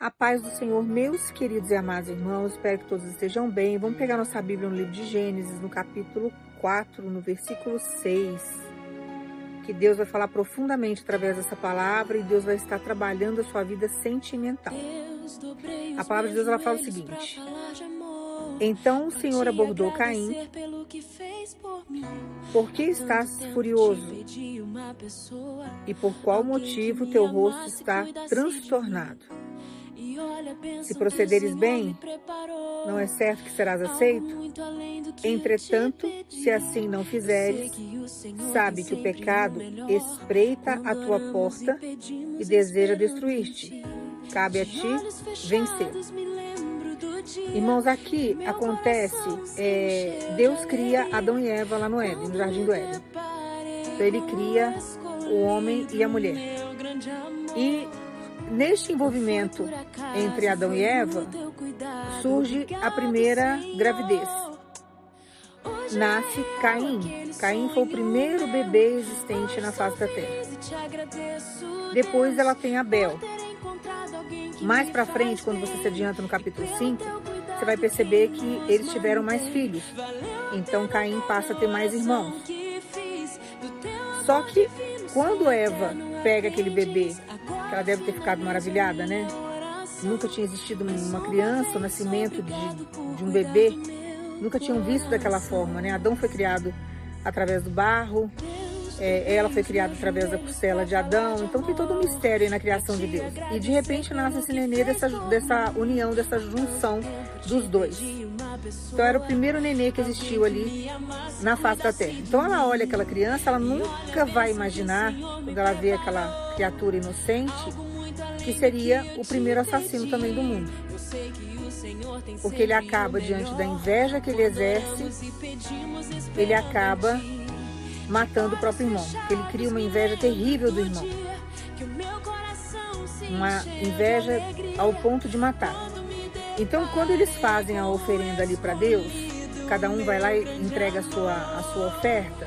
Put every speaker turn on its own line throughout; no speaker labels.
A paz do Senhor, meus queridos e amados irmãos, espero que todos estejam bem. Vamos pegar nossa Bíblia no livro de Gênesis, no capítulo 4, no versículo 6. Que Deus vai falar profundamente através dessa palavra e Deus vai estar trabalhando a sua vida sentimental. A palavra de Deus ela fala o seguinte: Então o Senhor abordou Caim, por que estás furioso? E por qual motivo teu rosto está transtornado? Se procederes bem, não é certo que serás aceito? Entretanto, se assim não fizeres, sabe que o pecado espreita a tua porta e deseja destruir-te. Cabe a ti vencer. Irmãos, aqui acontece, é, Deus cria Adão e Eva lá no Éden, no Jardim do Éden. Então ele cria o homem e a mulher. E Neste envolvimento entre Adão e Eva, surge a primeira gravidez. Nasce Caim. Caim foi o primeiro bebê existente na face da terra. Depois ela tem Abel. Mais para frente, quando você se adianta no capítulo 5, você vai perceber que eles tiveram mais filhos. Então Caim passa a ter mais irmãos. Só que quando Eva pega aquele bebê que ela deve ter ficado maravilhada, né? Nunca tinha existido uma criança, o nascimento de, de um bebê. Nunca tinham visto daquela forma, né? Adão foi criado através do barro, é, ela foi criada através da costela de Adão. Então tem todo um mistério na criação de Deus. E de repente nasce esse nenê dessa, dessa união, dessa junção dos dois. Então era o primeiro nenê que existiu ali na face da terra. Então ela olha aquela criança, ela nunca vai imaginar, quando ela vê aquela criatura inocente, que seria o primeiro assassino também do mundo. Porque ele acaba diante da inveja que ele exerce, ele acaba matando o próprio irmão. Ele cria uma inveja terrível do irmão. Uma inveja ao ponto de matar. Então, quando eles fazem a oferenda ali para Deus, cada um vai lá e entrega a sua, a sua oferta.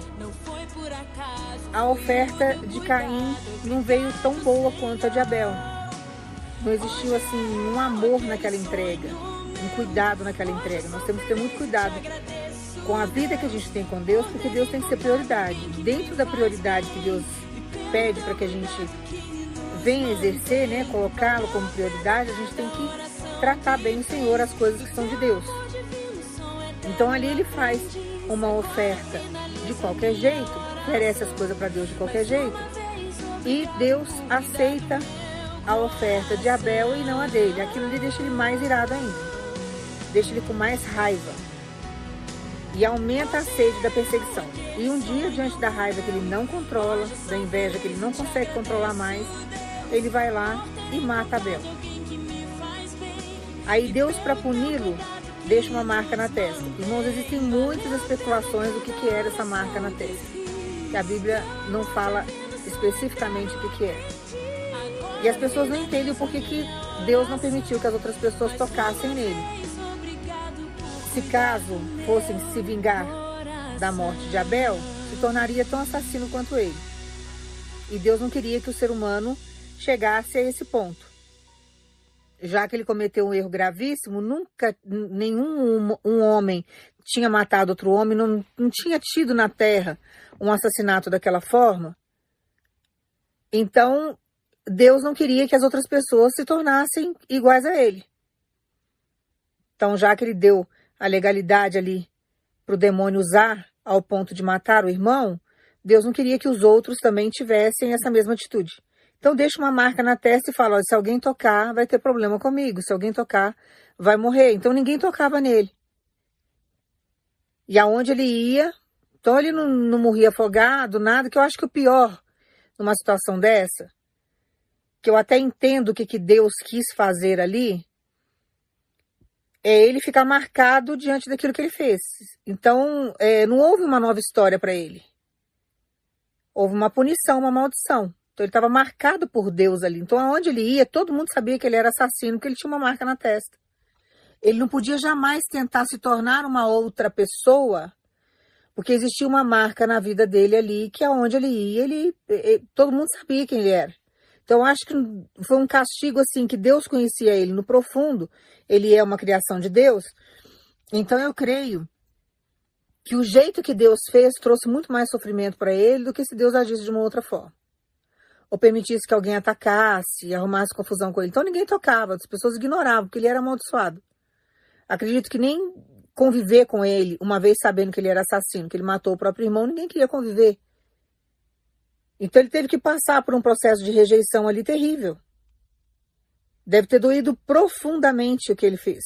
A oferta de Caim não veio tão boa quanto a de Abel. Não existiu assim um amor naquela entrega, um cuidado naquela entrega. Nós temos que ter muito cuidado com a vida que a gente tem com Deus, porque Deus tem que ser prioridade. Dentro da prioridade que Deus pede para que a gente venha exercer, né, colocá-lo como prioridade, a gente tem que tratar bem o Senhor as coisas que são de Deus. Então ali ele faz uma oferta de qualquer jeito, oferece as coisas para Deus de qualquer jeito, e Deus aceita a oferta de Abel e não a dele. Aquilo lhe deixa ele mais irado ainda, deixa ele com mais raiva e aumenta a sede da perseguição. E um dia, diante da raiva que ele não controla, da inveja que ele não consegue controlar mais, ele vai lá e mata Abel. Aí Deus, para puni-lo, deixa uma marca na testa. Irmãos, existem muitas especulações do que, que era essa marca na testa. Que a Bíblia não fala especificamente o que, que é. E as pessoas não entendem o porquê que Deus não permitiu que as outras pessoas tocassem nele. Se caso fossem se vingar da morte de Abel, se tornaria tão assassino quanto ele. E Deus não queria que o ser humano chegasse a esse ponto já que ele cometeu um erro gravíssimo, nunca nenhum um homem tinha matado outro homem, não, não tinha tido na Terra um assassinato daquela forma. Então, Deus não queria que as outras pessoas se tornassem iguais a ele. Então, já que ele deu a legalidade ali para o demônio usar ao ponto de matar o irmão, Deus não queria que os outros também tivessem essa mesma atitude. Então deixa uma marca na testa e fala, se alguém tocar, vai ter problema comigo. Se alguém tocar, vai morrer. Então ninguém tocava nele. E aonde ele ia, então ele não, não morria afogado, nada, que eu acho que o pior numa situação dessa, que eu até entendo o que, que Deus quis fazer ali, é ele ficar marcado diante daquilo que ele fez. Então, é, não houve uma nova história para ele. Houve uma punição, uma maldição. Então ele estava marcado por Deus ali. Então aonde ele ia, todo mundo sabia que ele era assassino, porque ele tinha uma marca na testa. Ele não podia jamais tentar se tornar uma outra pessoa, porque existia uma marca na vida dele ali, que aonde ele ia, ele, ele todo mundo sabia quem ele era. Então, acho que foi um castigo assim que Deus conhecia ele no profundo. Ele é uma criação de Deus. Então, eu creio que o jeito que Deus fez trouxe muito mais sofrimento para ele do que se Deus agisse de uma outra forma. Ou permitisse que alguém atacasse, arrumasse confusão com ele. Então, ninguém tocava, as pessoas ignoravam, porque ele era amaldiçoado. Acredito que nem conviver com ele, uma vez sabendo que ele era assassino, que ele matou o próprio irmão, ninguém queria conviver. Então ele teve que passar por um processo de rejeição ali terrível. Deve ter doído profundamente o que ele fez.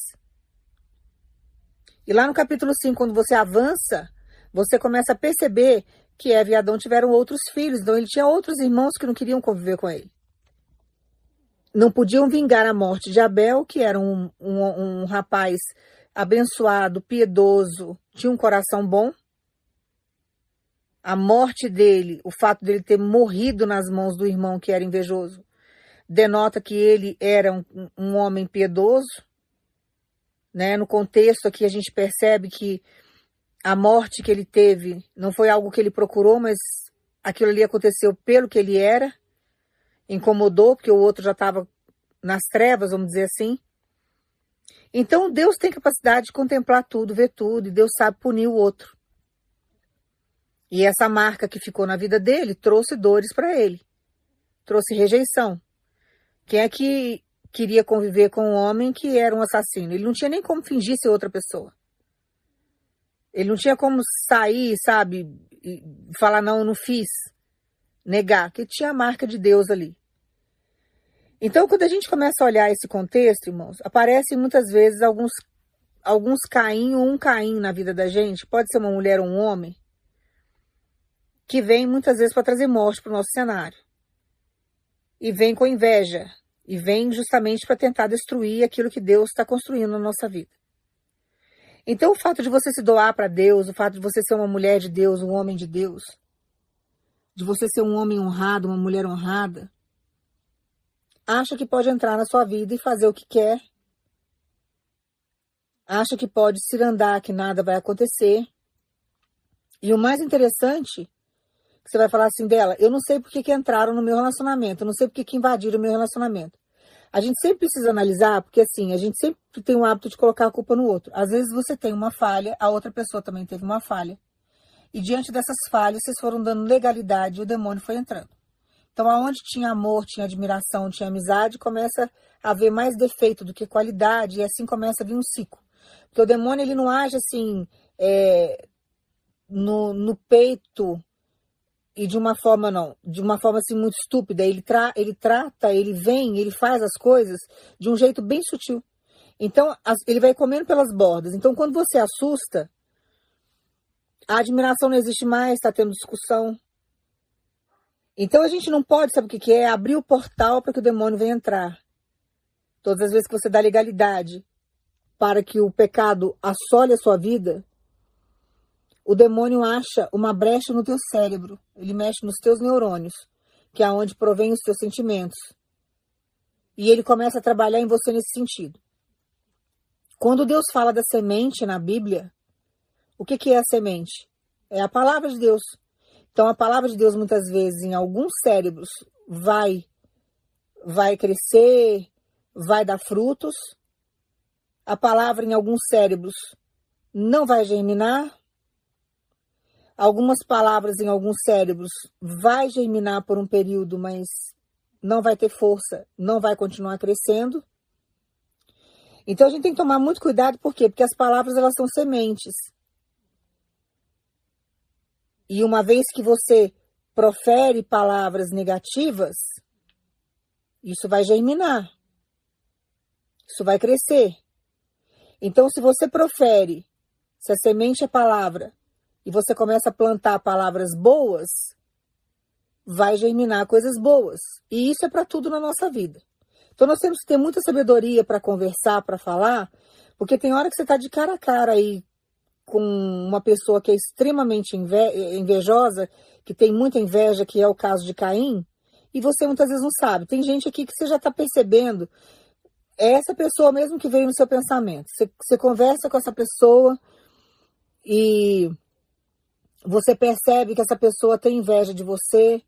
E lá no capítulo 5, quando você avança, você começa a perceber que Eva e Adão tiveram outros filhos, então ele tinha outros irmãos que não queriam conviver com ele. Não podiam vingar a morte de Abel, que era um, um, um rapaz abençoado, piedoso, tinha um coração bom, a morte dele, o fato dele ter morrido nas mãos do irmão que era invejoso, denota que ele era um, um homem piedoso. Né? No contexto aqui a gente percebe que a morte que ele teve não foi algo que ele procurou, mas aquilo ali aconteceu pelo que ele era. Incomodou, porque o outro já estava nas trevas, vamos dizer assim. Então Deus tem capacidade de contemplar tudo, ver tudo, e Deus sabe punir o outro. E essa marca que ficou na vida dele trouxe dores para ele, trouxe rejeição. Quem é que queria conviver com um homem que era um assassino? Ele não tinha nem como fingir ser outra pessoa. Ele não tinha como sair, sabe, e falar não, eu não fiz, negar, que tinha a marca de Deus ali. Então, quando a gente começa a olhar esse contexto, irmãos, aparecem muitas vezes alguns alguns Caim ou um Caim na vida da gente, pode ser uma mulher ou um homem, que vem muitas vezes para trazer morte para o nosso cenário. E vem com inveja. E vem justamente para tentar destruir aquilo que Deus está construindo na nossa vida. Então, o fato de você se doar para Deus, o fato de você ser uma mulher de Deus, um homem de Deus, de você ser um homem honrado, uma mulher honrada, acha que pode entrar na sua vida e fazer o que quer, acha que pode se andar, que nada vai acontecer. E o mais interessante você vai falar assim dela, eu não sei por que, entraram no meu relacionamento, eu não sei por que, que invadiram o meu relacionamento. A gente sempre precisa analisar, porque assim, a gente sempre tem o hábito de colocar a culpa no outro. Às vezes você tem uma falha, a outra pessoa também teve uma falha. E diante dessas falhas, vocês foram dando legalidade e o demônio foi entrando. Então, aonde tinha amor, tinha admiração, tinha amizade, começa a haver mais defeito do que qualidade, e assim começa a vir um ciclo. Porque o demônio, ele não age assim, é, no, no peito e de uma forma não, de uma forma assim muito estúpida. Ele, tra ele trata, ele vem, ele faz as coisas de um jeito bem sutil. Então, as, ele vai comendo pelas bordas. Então, quando você assusta, a admiração não existe mais, está tendo discussão. Então, a gente não pode, sabe o que, que é? Abrir o portal para que o demônio venha entrar. Todas as vezes que você dá legalidade para que o pecado assole a sua vida, o demônio acha uma brecha no teu cérebro, ele mexe nos teus neurônios, que é onde provém os teus sentimentos. E ele começa a trabalhar em você nesse sentido. Quando Deus fala da semente na Bíblia, o que, que é a semente? É a palavra de Deus. Então, a palavra de Deus, muitas vezes, em alguns cérebros, vai, vai crescer, vai dar frutos. A palavra, em alguns cérebros, não vai germinar, algumas palavras em alguns cérebros vai germinar por um período, mas não vai ter força, não vai continuar crescendo. Então a gente tem que tomar muito cuidado, por quê? Porque as palavras elas são sementes. E uma vez que você profere palavras negativas, isso vai germinar. Isso vai crescer. Então, se você profere, se a semente é palavra, e você começa a plantar palavras boas, vai germinar coisas boas. E isso é para tudo na nossa vida. Então nós temos que ter muita sabedoria para conversar, para falar, porque tem hora que você está de cara a cara aí com uma pessoa que é extremamente invejosa, que tem muita inveja, que é o caso de Caim, e você muitas vezes não sabe. Tem gente aqui que você já está percebendo, é essa pessoa mesmo que veio no seu pensamento. Você, você conversa com essa pessoa e você percebe que essa pessoa tem inveja de você.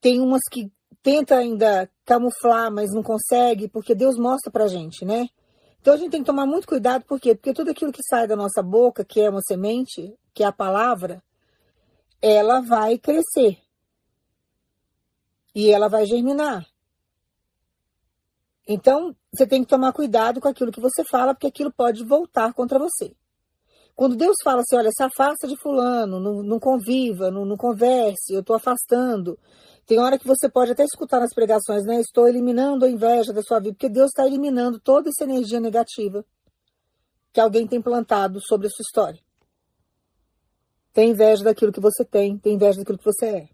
Tem umas que tenta ainda camuflar, mas não consegue, porque Deus mostra pra gente, né? Então a gente tem que tomar muito cuidado, por quê? Porque tudo aquilo que sai da nossa boca, que é uma semente, que é a palavra, ela vai crescer. E ela vai germinar. Então, você tem que tomar cuidado com aquilo que você fala, porque aquilo pode voltar contra você. Quando Deus fala assim, olha, se afasta de fulano, não, não conviva, não, não converse, eu estou afastando. Tem hora que você pode até escutar nas pregações, né? Estou eliminando a inveja da sua vida, porque Deus está eliminando toda essa energia negativa que alguém tem plantado sobre a sua história. Tem inveja daquilo que você tem, tem inveja daquilo que você é.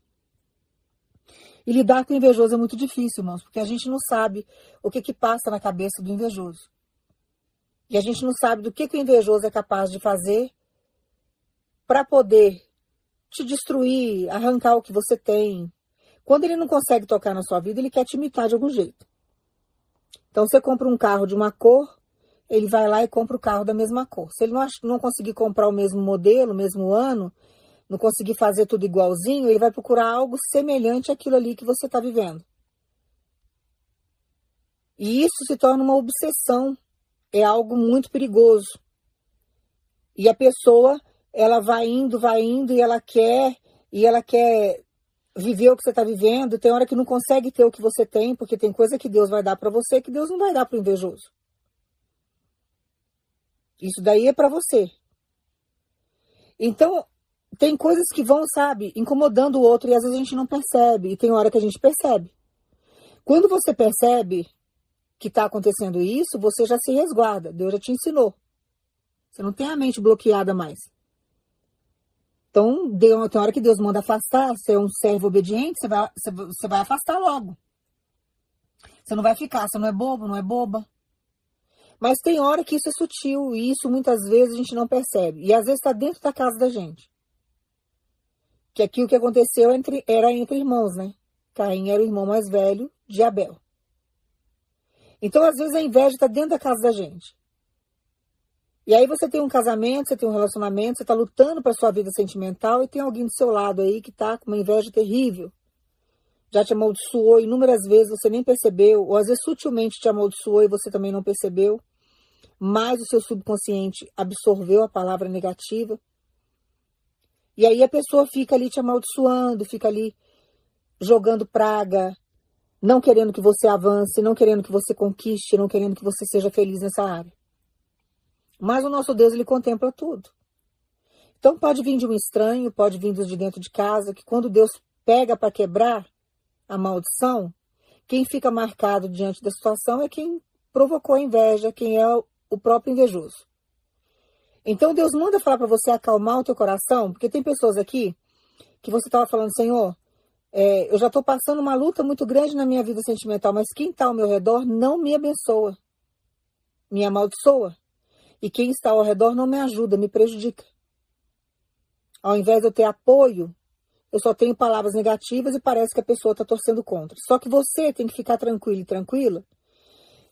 E lidar com o invejoso é muito difícil, irmãos, porque a gente não sabe o que, que passa na cabeça do invejoso. E a gente não sabe do que, que o invejoso é capaz de fazer para poder te destruir, arrancar o que você tem. Quando ele não consegue tocar na sua vida, ele quer te imitar de algum jeito. Então você compra um carro de uma cor, ele vai lá e compra o carro da mesma cor. Se ele não, não conseguir comprar o mesmo modelo, o mesmo ano, não conseguir fazer tudo igualzinho, ele vai procurar algo semelhante àquilo ali que você está vivendo. E isso se torna uma obsessão é algo muito perigoso. E a pessoa, ela vai indo, vai indo e ela quer, e ela quer viver o que você está vivendo. Tem hora que não consegue ter o que você tem, porque tem coisa que Deus vai dar para você que Deus não vai dar para o invejoso. Isso daí é para você. Então, tem coisas que vão, sabe, incomodando o outro e às vezes a gente não percebe. E tem hora que a gente percebe. Quando você percebe, que está acontecendo isso, você já se resguarda. Deus já te ensinou. Você não tem a mente bloqueada mais. Então, Deus, tem hora que Deus manda afastar, você é um servo obediente, você vai, você vai afastar logo. Você não vai ficar, você não é bobo, não é boba. Mas tem hora que isso é sutil e isso muitas vezes a gente não percebe. E às vezes está dentro da casa da gente. Que aqui o que aconteceu entre, era entre irmãos, né? Caim era o irmão mais velho de Abel. Então, às vezes, a inveja está dentro da casa da gente. E aí você tem um casamento, você tem um relacionamento, você está lutando para sua vida sentimental e tem alguém do seu lado aí que está com uma inveja terrível. Já te amaldiçoou inúmeras vezes, você nem percebeu, ou às vezes sutilmente te amaldiçoou e você também não percebeu, mas o seu subconsciente absorveu a palavra negativa. E aí a pessoa fica ali te amaldiçoando, fica ali jogando praga, não querendo que você avance, não querendo que você conquiste, não querendo que você seja feliz nessa área. Mas o nosso Deus, ele contempla tudo. Então pode vir de um estranho, pode vir dos de dentro de casa, que quando Deus pega para quebrar a maldição, quem fica marcado diante da situação é quem provocou a inveja, quem é o próprio invejoso. Então Deus manda falar para você acalmar o teu coração, porque tem pessoas aqui que você estava falando, Senhor, é, eu já estou passando uma luta muito grande na minha vida sentimental, mas quem está ao meu redor não me abençoa, me amaldiçoa. E quem está ao redor não me ajuda, me prejudica. Ao invés de eu ter apoio, eu só tenho palavras negativas e parece que a pessoa está torcendo contra. Só que você tem que ficar tranquilo e tranquila,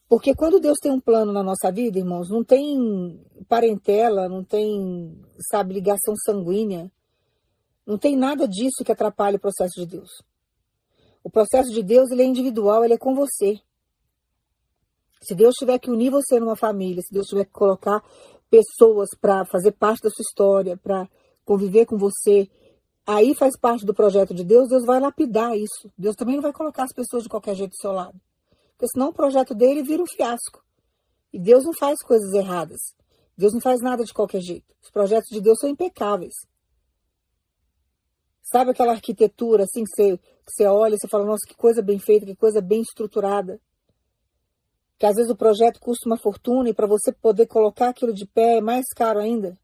porque quando Deus tem um plano na nossa vida, irmãos, não tem parentela, não tem, sabe, ligação sanguínea. Não tem nada disso que atrapalhe o processo de Deus. O processo de Deus ele é individual, ele é com você. Se Deus tiver que unir você numa família, se Deus tiver que colocar pessoas para fazer parte da sua história, para conviver com você, aí faz parte do projeto de Deus, Deus vai lapidar isso. Deus também não vai colocar as pessoas de qualquer jeito do seu lado. Porque senão o projeto dele vira um fiasco. E Deus não faz coisas erradas. Deus não faz nada de qualquer jeito. Os projetos de Deus são impecáveis. Sabe aquela arquitetura assim que você, que você olha e você fala, nossa, que coisa bem feita, que coisa bem estruturada. Que às vezes o projeto custa uma fortuna e para você poder colocar aquilo de pé é mais caro ainda.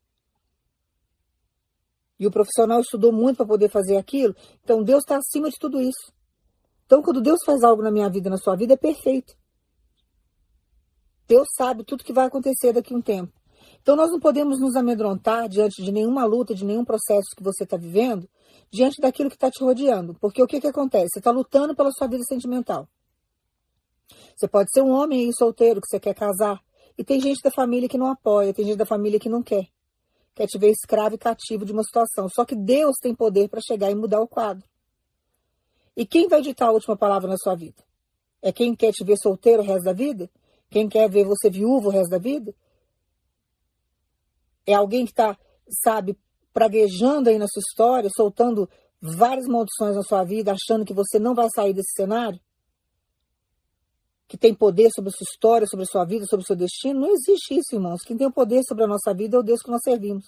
E o profissional estudou muito para poder fazer aquilo. Então Deus está acima de tudo isso. Então quando Deus faz algo na minha vida, na sua vida, é perfeito. Deus sabe tudo que vai acontecer daqui a um tempo. Então nós não podemos nos amedrontar diante de nenhuma luta, de nenhum processo que você está vivendo, diante daquilo que está te rodeando. Porque o que, que acontece? Você está lutando pela sua vida sentimental. Você pode ser um homem aí solteiro que você quer casar. E tem gente da família que não apoia, tem gente da família que não quer. Quer te ver escravo e cativo de uma situação. Só que Deus tem poder para chegar e mudar o quadro. E quem vai ditar a última palavra na sua vida? É quem quer te ver solteiro o resto da vida? Quem quer ver você viúvo o resto da vida? É alguém que está, sabe, praguejando aí na sua história, soltando várias maldições na sua vida, achando que você não vai sair desse cenário? Que tem poder sobre a sua história, sobre a sua vida, sobre o seu destino? Não existe isso, irmãos. Quem tem o poder sobre a nossa vida é o Deus que nós servimos.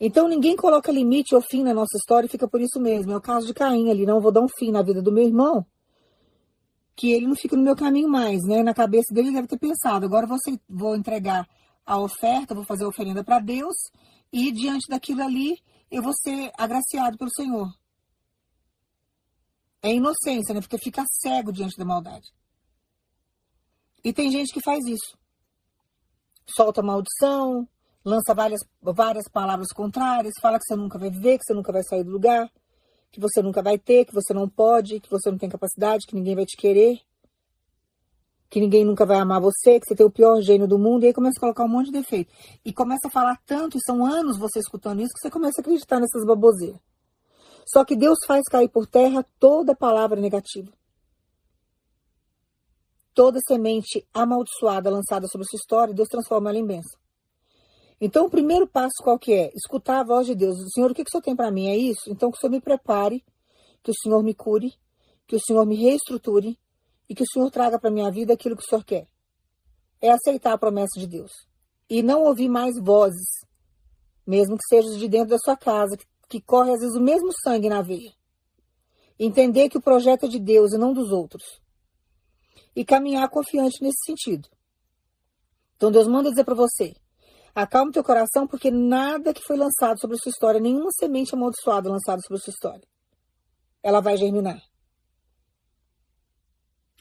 Então ninguém coloca limite ou fim na nossa história e fica por isso mesmo. É o caso de Caim ali. Não vou dar um fim na vida do meu irmão, que ele não fica no meu caminho mais, né? Na cabeça dele ele deve ter pensado, agora você vou entregar a oferta, vou fazer a oferenda para Deus e diante daquilo ali eu vou ser agraciado pelo Senhor. É inocência, né? Porque fica cego diante da maldade. E tem gente que faz isso. Solta maldição, lança várias, várias palavras contrárias, fala que você nunca vai viver, que você nunca vai sair do lugar, que você nunca vai ter, que você não pode, que você não tem capacidade, que ninguém vai te querer que ninguém nunca vai amar você, que você tem o pior gênio do mundo, e aí começa a colocar um monte de defeito. E começa a falar tanto, e são anos você escutando isso, que você começa a acreditar nessas baboseiras. Só que Deus faz cair por terra toda palavra negativa. Toda semente amaldiçoada lançada sobre sua história, Deus transforma ela em bênção. Então, o primeiro passo qual que é? Escutar a voz de Deus. Senhor, o que, que o Senhor tem para mim? É isso? Então, que o Senhor me prepare, que o Senhor me cure, que o Senhor me reestruture, e que o Senhor traga para minha vida aquilo que o Senhor quer. É aceitar a promessa de Deus e não ouvir mais vozes, mesmo que sejam de dentro da sua casa, que, corre às vezes o mesmo sangue na veia. Entender que o projeto é de Deus e não dos outros. E caminhar confiante nesse sentido. Então Deus manda dizer para você: acalme teu coração, porque nada que foi lançado sobre a sua história, nenhuma semente amaldiçoada lançada sobre a sua história, ela vai germinar.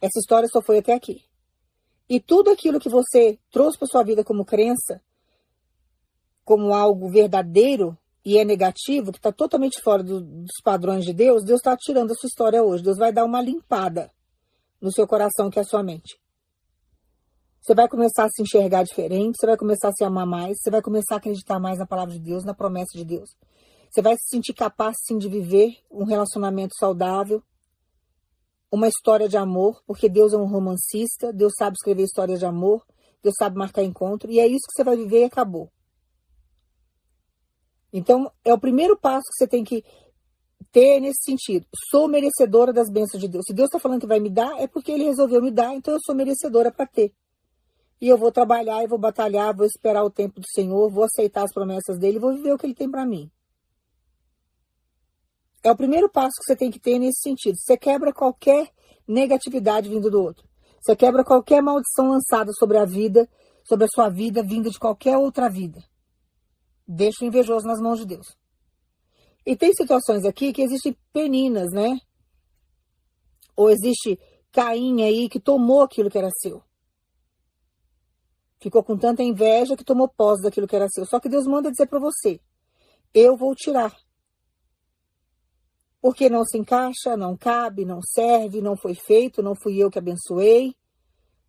Essa história só foi até aqui. E tudo aquilo que você trouxe para sua vida como crença, como algo verdadeiro e é negativo, que está totalmente fora do, dos padrões de Deus, Deus está tirando a sua história hoje. Deus vai dar uma limpada no seu coração, que é a sua mente. Você vai começar a se enxergar diferente, você vai começar a se amar mais, você vai começar a acreditar mais na palavra de Deus, na promessa de Deus. Você vai se sentir capaz, sim, de viver um relacionamento saudável, uma história de amor, porque Deus é um romancista, Deus sabe escrever histórias de amor, Deus sabe marcar encontro, e é isso que você vai viver e acabou. Então, é o primeiro passo que você tem que ter nesse sentido. Sou merecedora das bênçãos de Deus. Se Deus está falando que vai me dar, é porque Ele resolveu me dar, então eu sou merecedora para ter. E eu vou trabalhar, e vou batalhar, vou esperar o tempo do Senhor, vou aceitar as promessas dele, vou viver o que Ele tem para mim. É o primeiro passo que você tem que ter nesse sentido. Você quebra qualquer negatividade vindo do outro. Você quebra qualquer maldição lançada sobre a vida, sobre a sua vida, vinda de qualquer outra vida. Deixa o invejoso nas mãos de Deus. E tem situações aqui que existem peninas, né? Ou existe Caim aí que tomou aquilo que era seu. Ficou com tanta inveja que tomou posse daquilo que era seu. Só que Deus manda dizer para você: eu vou tirar porque não se encaixa, não cabe, não serve, não foi feito, não fui eu que abençoei.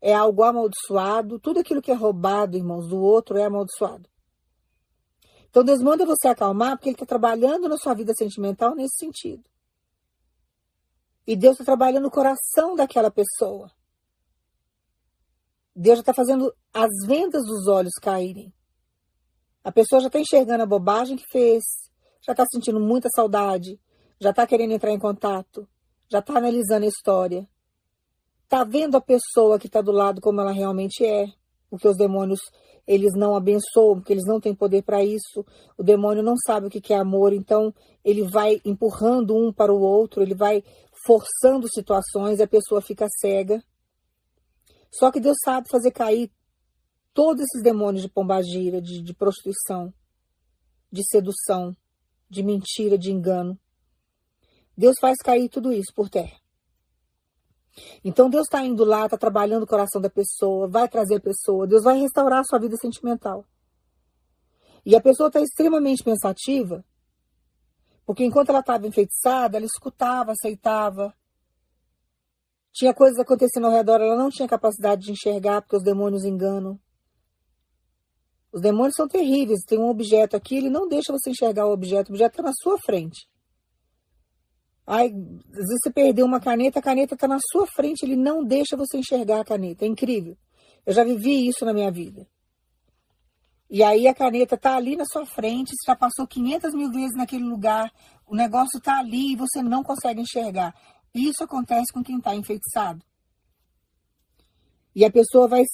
É algo amaldiçoado. Tudo aquilo que é roubado, irmãos, do outro é amaldiçoado. Então Deus manda você acalmar, porque Ele está trabalhando na sua vida sentimental nesse sentido. E Deus está trabalhando no coração daquela pessoa. Deus já está fazendo as vendas dos olhos caírem. A pessoa já está enxergando a bobagem que fez, já está sentindo muita saudade, já está querendo entrar em contato, já está analisando a história, está vendo a pessoa que está do lado como ela realmente é, porque os demônios eles não abençoam, porque eles não têm poder para isso. O demônio não sabe o que é amor, então ele vai empurrando um para o outro, ele vai forçando situações e a pessoa fica cega. Só que Deus sabe fazer cair todos esses demônios de pombagira, de, de prostituição, de sedução, de mentira, de engano. Deus faz cair tudo isso por terra. Então Deus está indo lá, está trabalhando o coração da pessoa, vai trazer a pessoa, Deus vai restaurar a sua vida sentimental. E a pessoa está extremamente pensativa, porque enquanto ela estava enfeitiçada, ela escutava, aceitava. Tinha coisas acontecendo ao redor, ela não tinha capacidade de enxergar, porque os demônios enganam. Os demônios são terríveis. Tem um objeto aqui, ele não deixa você enxergar o objeto, o objeto está na sua frente. Ai, às vezes você perdeu uma caneta, a caneta está na sua frente, ele não deixa você enxergar a caneta. É incrível. Eu já vivi isso na minha vida. E aí a caneta está ali na sua frente, você já passou 500 mil vezes naquele lugar, o negócio está ali e você não consegue enxergar. Isso acontece com quem está enfeitiçado. E a pessoa vai,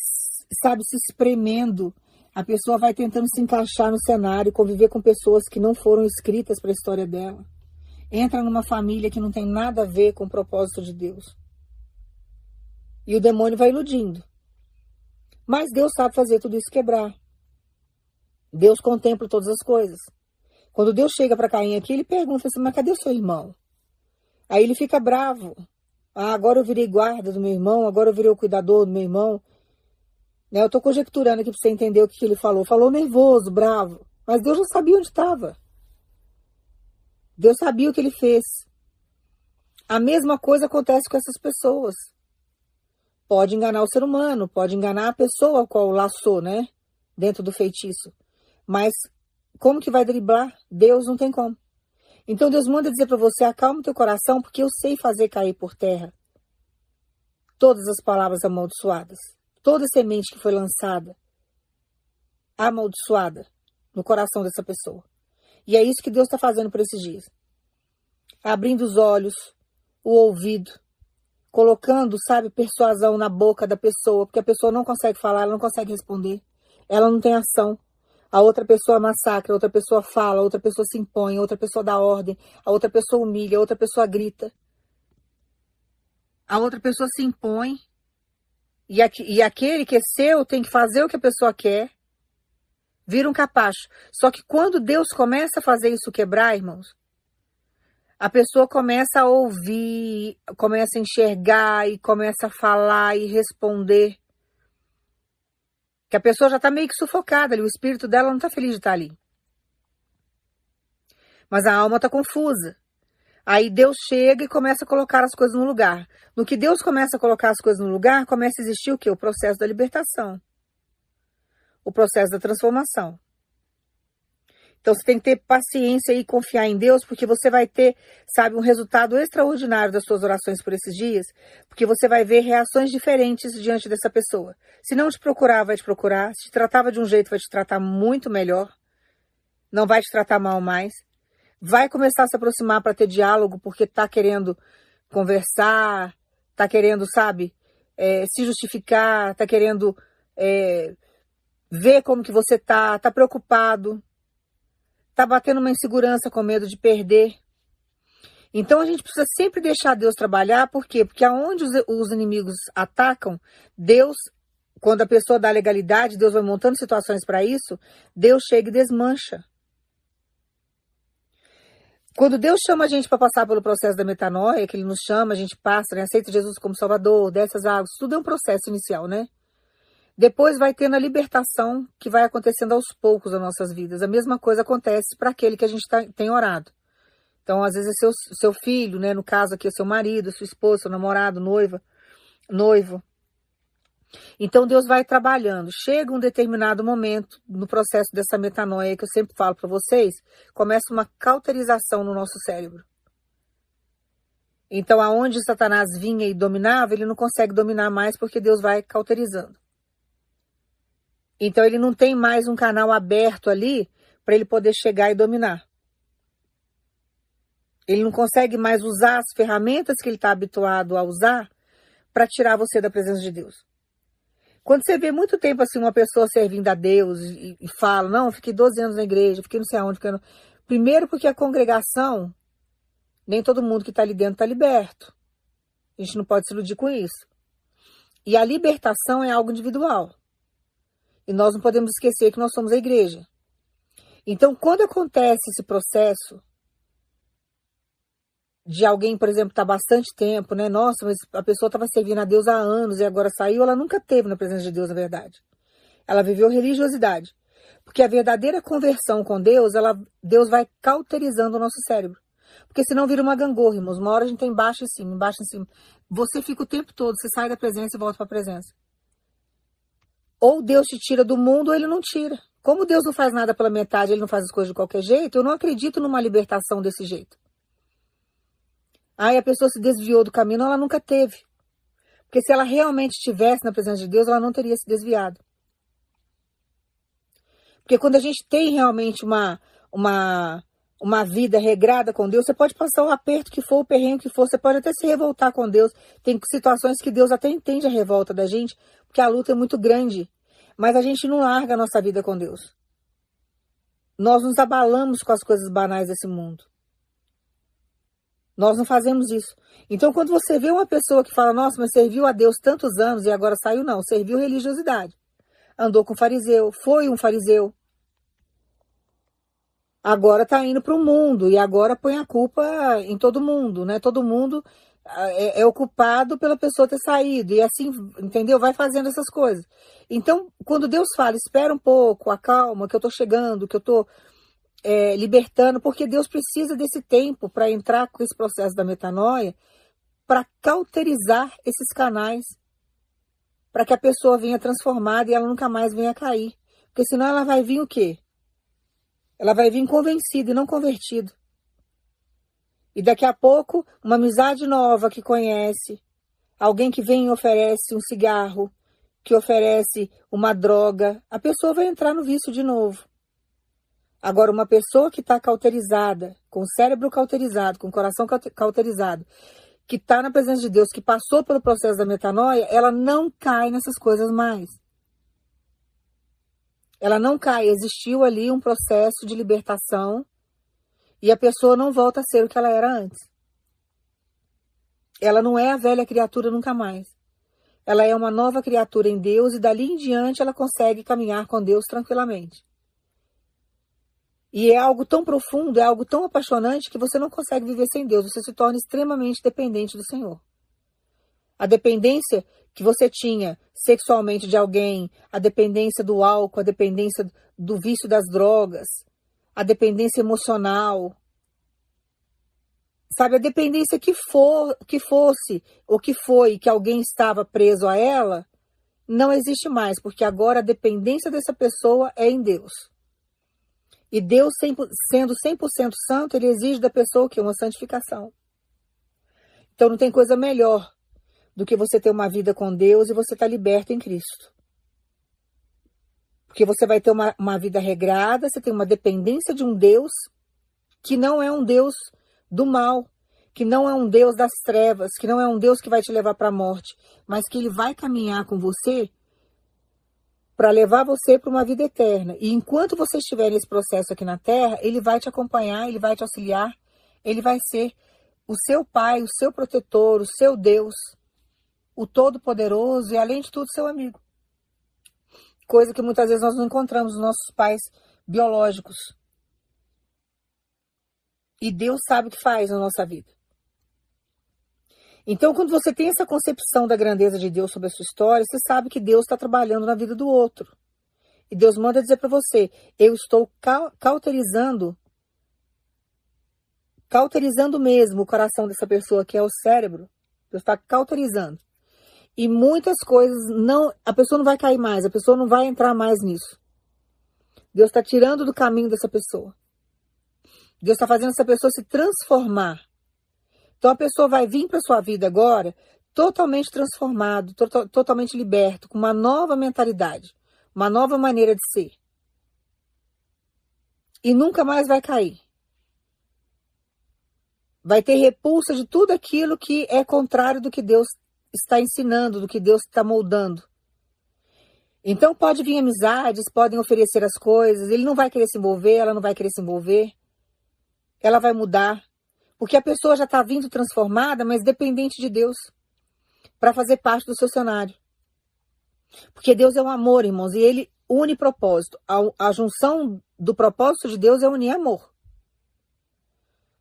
sabe, se espremendo, a pessoa vai tentando se encaixar no cenário, conviver com pessoas que não foram escritas para a história dela entra numa família que não tem nada a ver com o propósito de Deus. E o demônio vai iludindo. Mas Deus sabe fazer tudo isso quebrar. Deus contempla todas as coisas. Quando Deus chega para Caim aqui, ele pergunta assim: Mas cadê o seu irmão? Aí ele fica bravo. Ah, agora eu virei guarda do meu irmão, agora eu virei o cuidador do meu irmão. Né, eu estou conjecturando aqui para você entender o que, que ele falou. Falou nervoso, bravo. Mas Deus já sabia onde estava. Deus sabia o que ele fez. A mesma coisa acontece com essas pessoas. Pode enganar o ser humano, pode enganar a pessoa a qual laçou, né? Dentro do feitiço. Mas como que vai driblar? Deus não tem como. Então Deus manda dizer para você: acalma o teu coração, porque eu sei fazer cair por terra todas as palavras amaldiçoadas, toda semente que foi lançada amaldiçoada no coração dessa pessoa. E é isso que Deus está fazendo por esses dias. Abrindo os olhos, o ouvido, colocando, sabe, persuasão na boca da pessoa, porque a pessoa não consegue falar, ela não consegue responder, ela não tem ação. A outra pessoa massacra, a outra pessoa fala, a outra pessoa se impõe, a outra pessoa dá ordem, a outra pessoa humilha, a outra pessoa grita. A outra pessoa se impõe e, aquele que é seu tem que fazer o que a pessoa quer vira um capacho. Só que quando Deus começa a fazer isso quebrar, irmãos, a pessoa começa a ouvir, começa a enxergar e começa a falar e responder. Que a pessoa já está meio que sufocada ali, o espírito dela não está feliz de estar tá ali. Mas a alma está confusa. Aí Deus chega e começa a colocar as coisas no lugar. No que Deus começa a colocar as coisas no lugar, começa a existir o quê? O processo da libertação o processo da transformação. Então você tem que ter paciência e confiar em Deus, porque você vai ter, sabe, um resultado extraordinário das suas orações por esses dias, porque você vai ver reações diferentes diante dessa pessoa. Se não te procurar, vai te procurar. Se te tratava de um jeito, vai te tratar muito melhor. Não vai te tratar mal mais. Vai começar a se aproximar para ter diálogo, porque está querendo conversar, está querendo, sabe, é, se justificar, está querendo é, vê como que você tá, tá preocupado, tá batendo uma insegurança com medo de perder. Então a gente precisa sempre deixar Deus trabalhar, por quê? Porque aonde os, os inimigos atacam, Deus, quando a pessoa dá legalidade, Deus vai montando situações para isso, Deus chega e desmancha. Quando Deus chama a gente para passar pelo processo da metanoia, que Ele nos chama, a gente passa, né? aceita Jesus como Salvador, dessas águas, tudo é um processo inicial, né? Depois vai tendo a libertação que vai acontecendo aos poucos nas nossas vidas. A mesma coisa acontece para aquele que a gente tá, tem orado. Então, às vezes, é seu, seu filho, né? No caso aqui, é seu marido, sua esposa, seu namorado, noiva, noivo. Então, Deus vai trabalhando. Chega um determinado momento no processo dessa metanoia que eu sempre falo para vocês, começa uma cauterização no nosso cérebro. Então, aonde Satanás vinha e dominava, ele não consegue dominar mais porque Deus vai cauterizando. Então ele não tem mais um canal aberto ali para ele poder chegar e dominar. Ele não consegue mais usar as ferramentas que ele está habituado a usar para tirar você da presença de Deus. Quando você vê muito tempo assim uma pessoa servindo a Deus e, e fala, não, fiquei 12 anos na igreja, fiquei não sei aonde, fiquei... primeiro porque a congregação, nem todo mundo que está ali dentro está liberto. A gente não pode se iludir com isso. E a libertação é algo individual. E nós não podemos esquecer que nós somos a igreja. Então, quando acontece esse processo de alguém, por exemplo, estar tá bastante tempo, né? Nossa, mas a pessoa estava servindo a Deus há anos e agora saiu, ela nunca teve na presença de Deus, na verdade. Ela viveu religiosidade. Porque a verdadeira conversão com Deus, ela, Deus vai cauterizando o nosso cérebro. Porque senão vira uma gangorra, irmãos. Uma hora a gente tem embaixo e cima, embaixo e cima. Você fica o tempo todo, você sai da presença e volta para a presença. Ou Deus te tira do mundo ou ele não tira. Como Deus não faz nada pela metade, ele não faz as coisas de qualquer jeito, eu não acredito numa libertação desse jeito. Aí a pessoa se desviou do caminho, ela nunca teve. Porque se ela realmente estivesse na presença de Deus, ela não teria se desviado. Porque quando a gente tem realmente uma, uma, uma vida regrada com Deus, você pode passar o aperto que for, o perrengue que for, você pode até se revoltar com Deus. Tem situações que Deus até entende a revolta da gente, porque a luta é muito grande. Mas a gente não larga a nossa vida com Deus. Nós nos abalamos com as coisas banais desse mundo. Nós não fazemos isso. Então, quando você vê uma pessoa que fala, nossa, mas serviu a Deus tantos anos e agora saiu, não, serviu religiosidade. Andou com fariseu, foi um fariseu. Agora está indo para o mundo e agora põe a culpa em todo mundo, né? Todo mundo é, é ocupado pela pessoa ter saído e assim, entendeu? Vai fazendo essas coisas. Então, quando Deus fala, espera um pouco, acalma, que eu estou chegando, que eu estou é, libertando, porque Deus precisa desse tempo para entrar com esse processo da metanoia, para cauterizar esses canais, para que a pessoa venha transformada e ela nunca mais venha cair. Porque senão ela vai vir o quê? Ela vai vir convencida e não convertido. E daqui a pouco, uma amizade nova que conhece, alguém que vem e oferece um cigarro, que oferece uma droga, a pessoa vai entrar no vício de novo. Agora, uma pessoa que está cauterizada, com o cérebro cauterizado, com o coração cauterizado, que está na presença de Deus, que passou pelo processo da metanoia, ela não cai nessas coisas mais. Ela não cai. Existiu ali um processo de libertação e a pessoa não volta a ser o que ela era antes. Ela não é a velha criatura nunca mais. Ela é uma nova criatura em Deus e dali em diante ela consegue caminhar com Deus tranquilamente. E é algo tão profundo, é algo tão apaixonante que você não consegue viver sem Deus. Você se torna extremamente dependente do Senhor. A dependência que você tinha sexualmente de alguém, a dependência do álcool, a dependência do vício das drogas, a dependência emocional, sabe, a dependência que for, que fosse ou que foi que alguém estava preso a ela, não existe mais, porque agora a dependência dessa pessoa é em Deus. E Deus, sendo 100% santo, ele exige da pessoa o quê? Uma santificação. Então não tem coisa melhor do que você ter uma vida com Deus e você estar tá liberto em Cristo. Porque você vai ter uma, uma vida regrada, você tem uma dependência de um Deus que não é um Deus do mal, que não é um Deus das trevas, que não é um Deus que vai te levar para a morte, mas que ele vai caminhar com você para levar você para uma vida eterna. E enquanto você estiver nesse processo aqui na Terra, ele vai te acompanhar, ele vai te auxiliar, ele vai ser o seu pai, o seu protetor, o seu Deus, o Todo-Poderoso e, além de tudo, seu amigo. Coisa que muitas vezes nós não encontramos nos nossos pais biológicos. E Deus sabe o que faz na nossa vida. Então, quando você tem essa concepção da grandeza de Deus sobre a sua história, você sabe que Deus está trabalhando na vida do outro. E Deus manda dizer para você: eu estou cauterizando, cauterizando mesmo o coração dessa pessoa, que é o cérebro. Deus está cauterizando. E muitas coisas não. A pessoa não vai cair mais, a pessoa não vai entrar mais nisso. Deus está tirando do caminho dessa pessoa. Deus está fazendo essa pessoa se transformar então a pessoa vai vir para sua vida agora totalmente transformado, to totalmente liberto, com uma nova mentalidade, uma nova maneira de ser. E nunca mais vai cair. Vai ter repulsa de tudo aquilo que é contrário do que Deus está ensinando, do que Deus está moldando. Então pode vir amizades, podem oferecer as coisas, ele não vai querer se envolver, ela não vai querer se envolver. Ela vai mudar, porque a pessoa já está vindo transformada, mas dependente de Deus, para fazer parte do seu cenário. Porque Deus é um amor, irmãos, e ele une propósito. A, a junção do propósito de Deus é unir amor.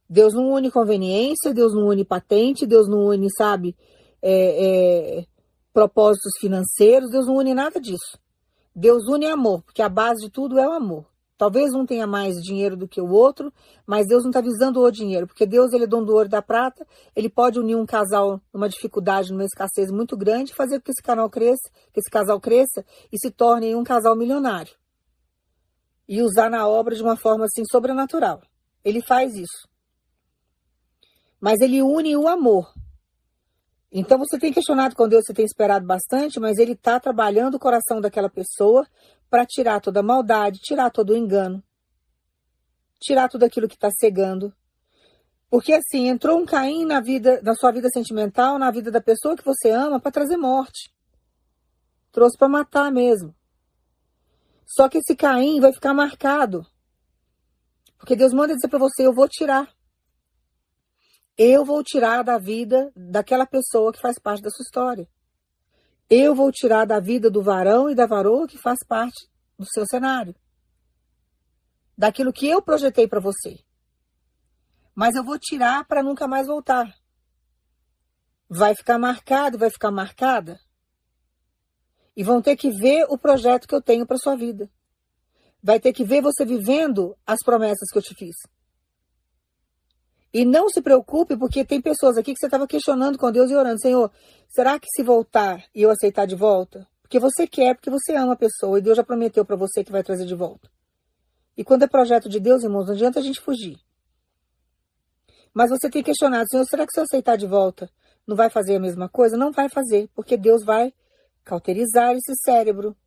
Deus não une conveniência, Deus não une patente, Deus não une, sabe, é, é, propósitos financeiros, Deus não une nada disso. Deus une amor, porque a base de tudo é o amor. Talvez um tenha mais dinheiro do que o outro, mas Deus não está visando o dinheiro, porque Deus ele é dono do ouro e da prata, ele pode unir um casal numa dificuldade, numa escassez muito grande, fazer com que esse canal cresça, que esse casal cresça e se torne um casal milionário. E usar na obra de uma forma assim sobrenatural. Ele faz isso. Mas ele une o amor. Então você tem questionado com Deus, você tem esperado bastante, mas ele está trabalhando o coração daquela pessoa para tirar toda a maldade, tirar todo o engano, tirar tudo aquilo que está cegando. Porque assim, entrou um Caim na vida, na sua vida sentimental, na vida da pessoa que você ama, para trazer morte. Trouxe para matar mesmo. Só que esse Caim vai ficar marcado. Porque Deus manda dizer para você: eu vou tirar. Eu vou tirar da vida daquela pessoa que faz parte da sua história. Eu vou tirar da vida do varão e da varoa que faz parte do seu cenário. Daquilo que eu projetei para você. Mas eu vou tirar para nunca mais voltar. Vai ficar marcado, vai ficar marcada e vão ter que ver o projeto que eu tenho para sua vida. Vai ter que ver você vivendo as promessas que eu te fiz. E não se preocupe, porque tem pessoas aqui que você estava questionando com Deus e orando, Senhor, será que se voltar e eu aceitar de volta? Porque você quer, porque você ama a pessoa e Deus já prometeu para você que vai trazer de volta. E quando é projeto de Deus, irmãos, não adianta a gente fugir. Mas você tem questionado, Senhor, será que se eu aceitar de volta, não vai fazer a mesma coisa? Não vai fazer, porque Deus vai cauterizar esse cérebro.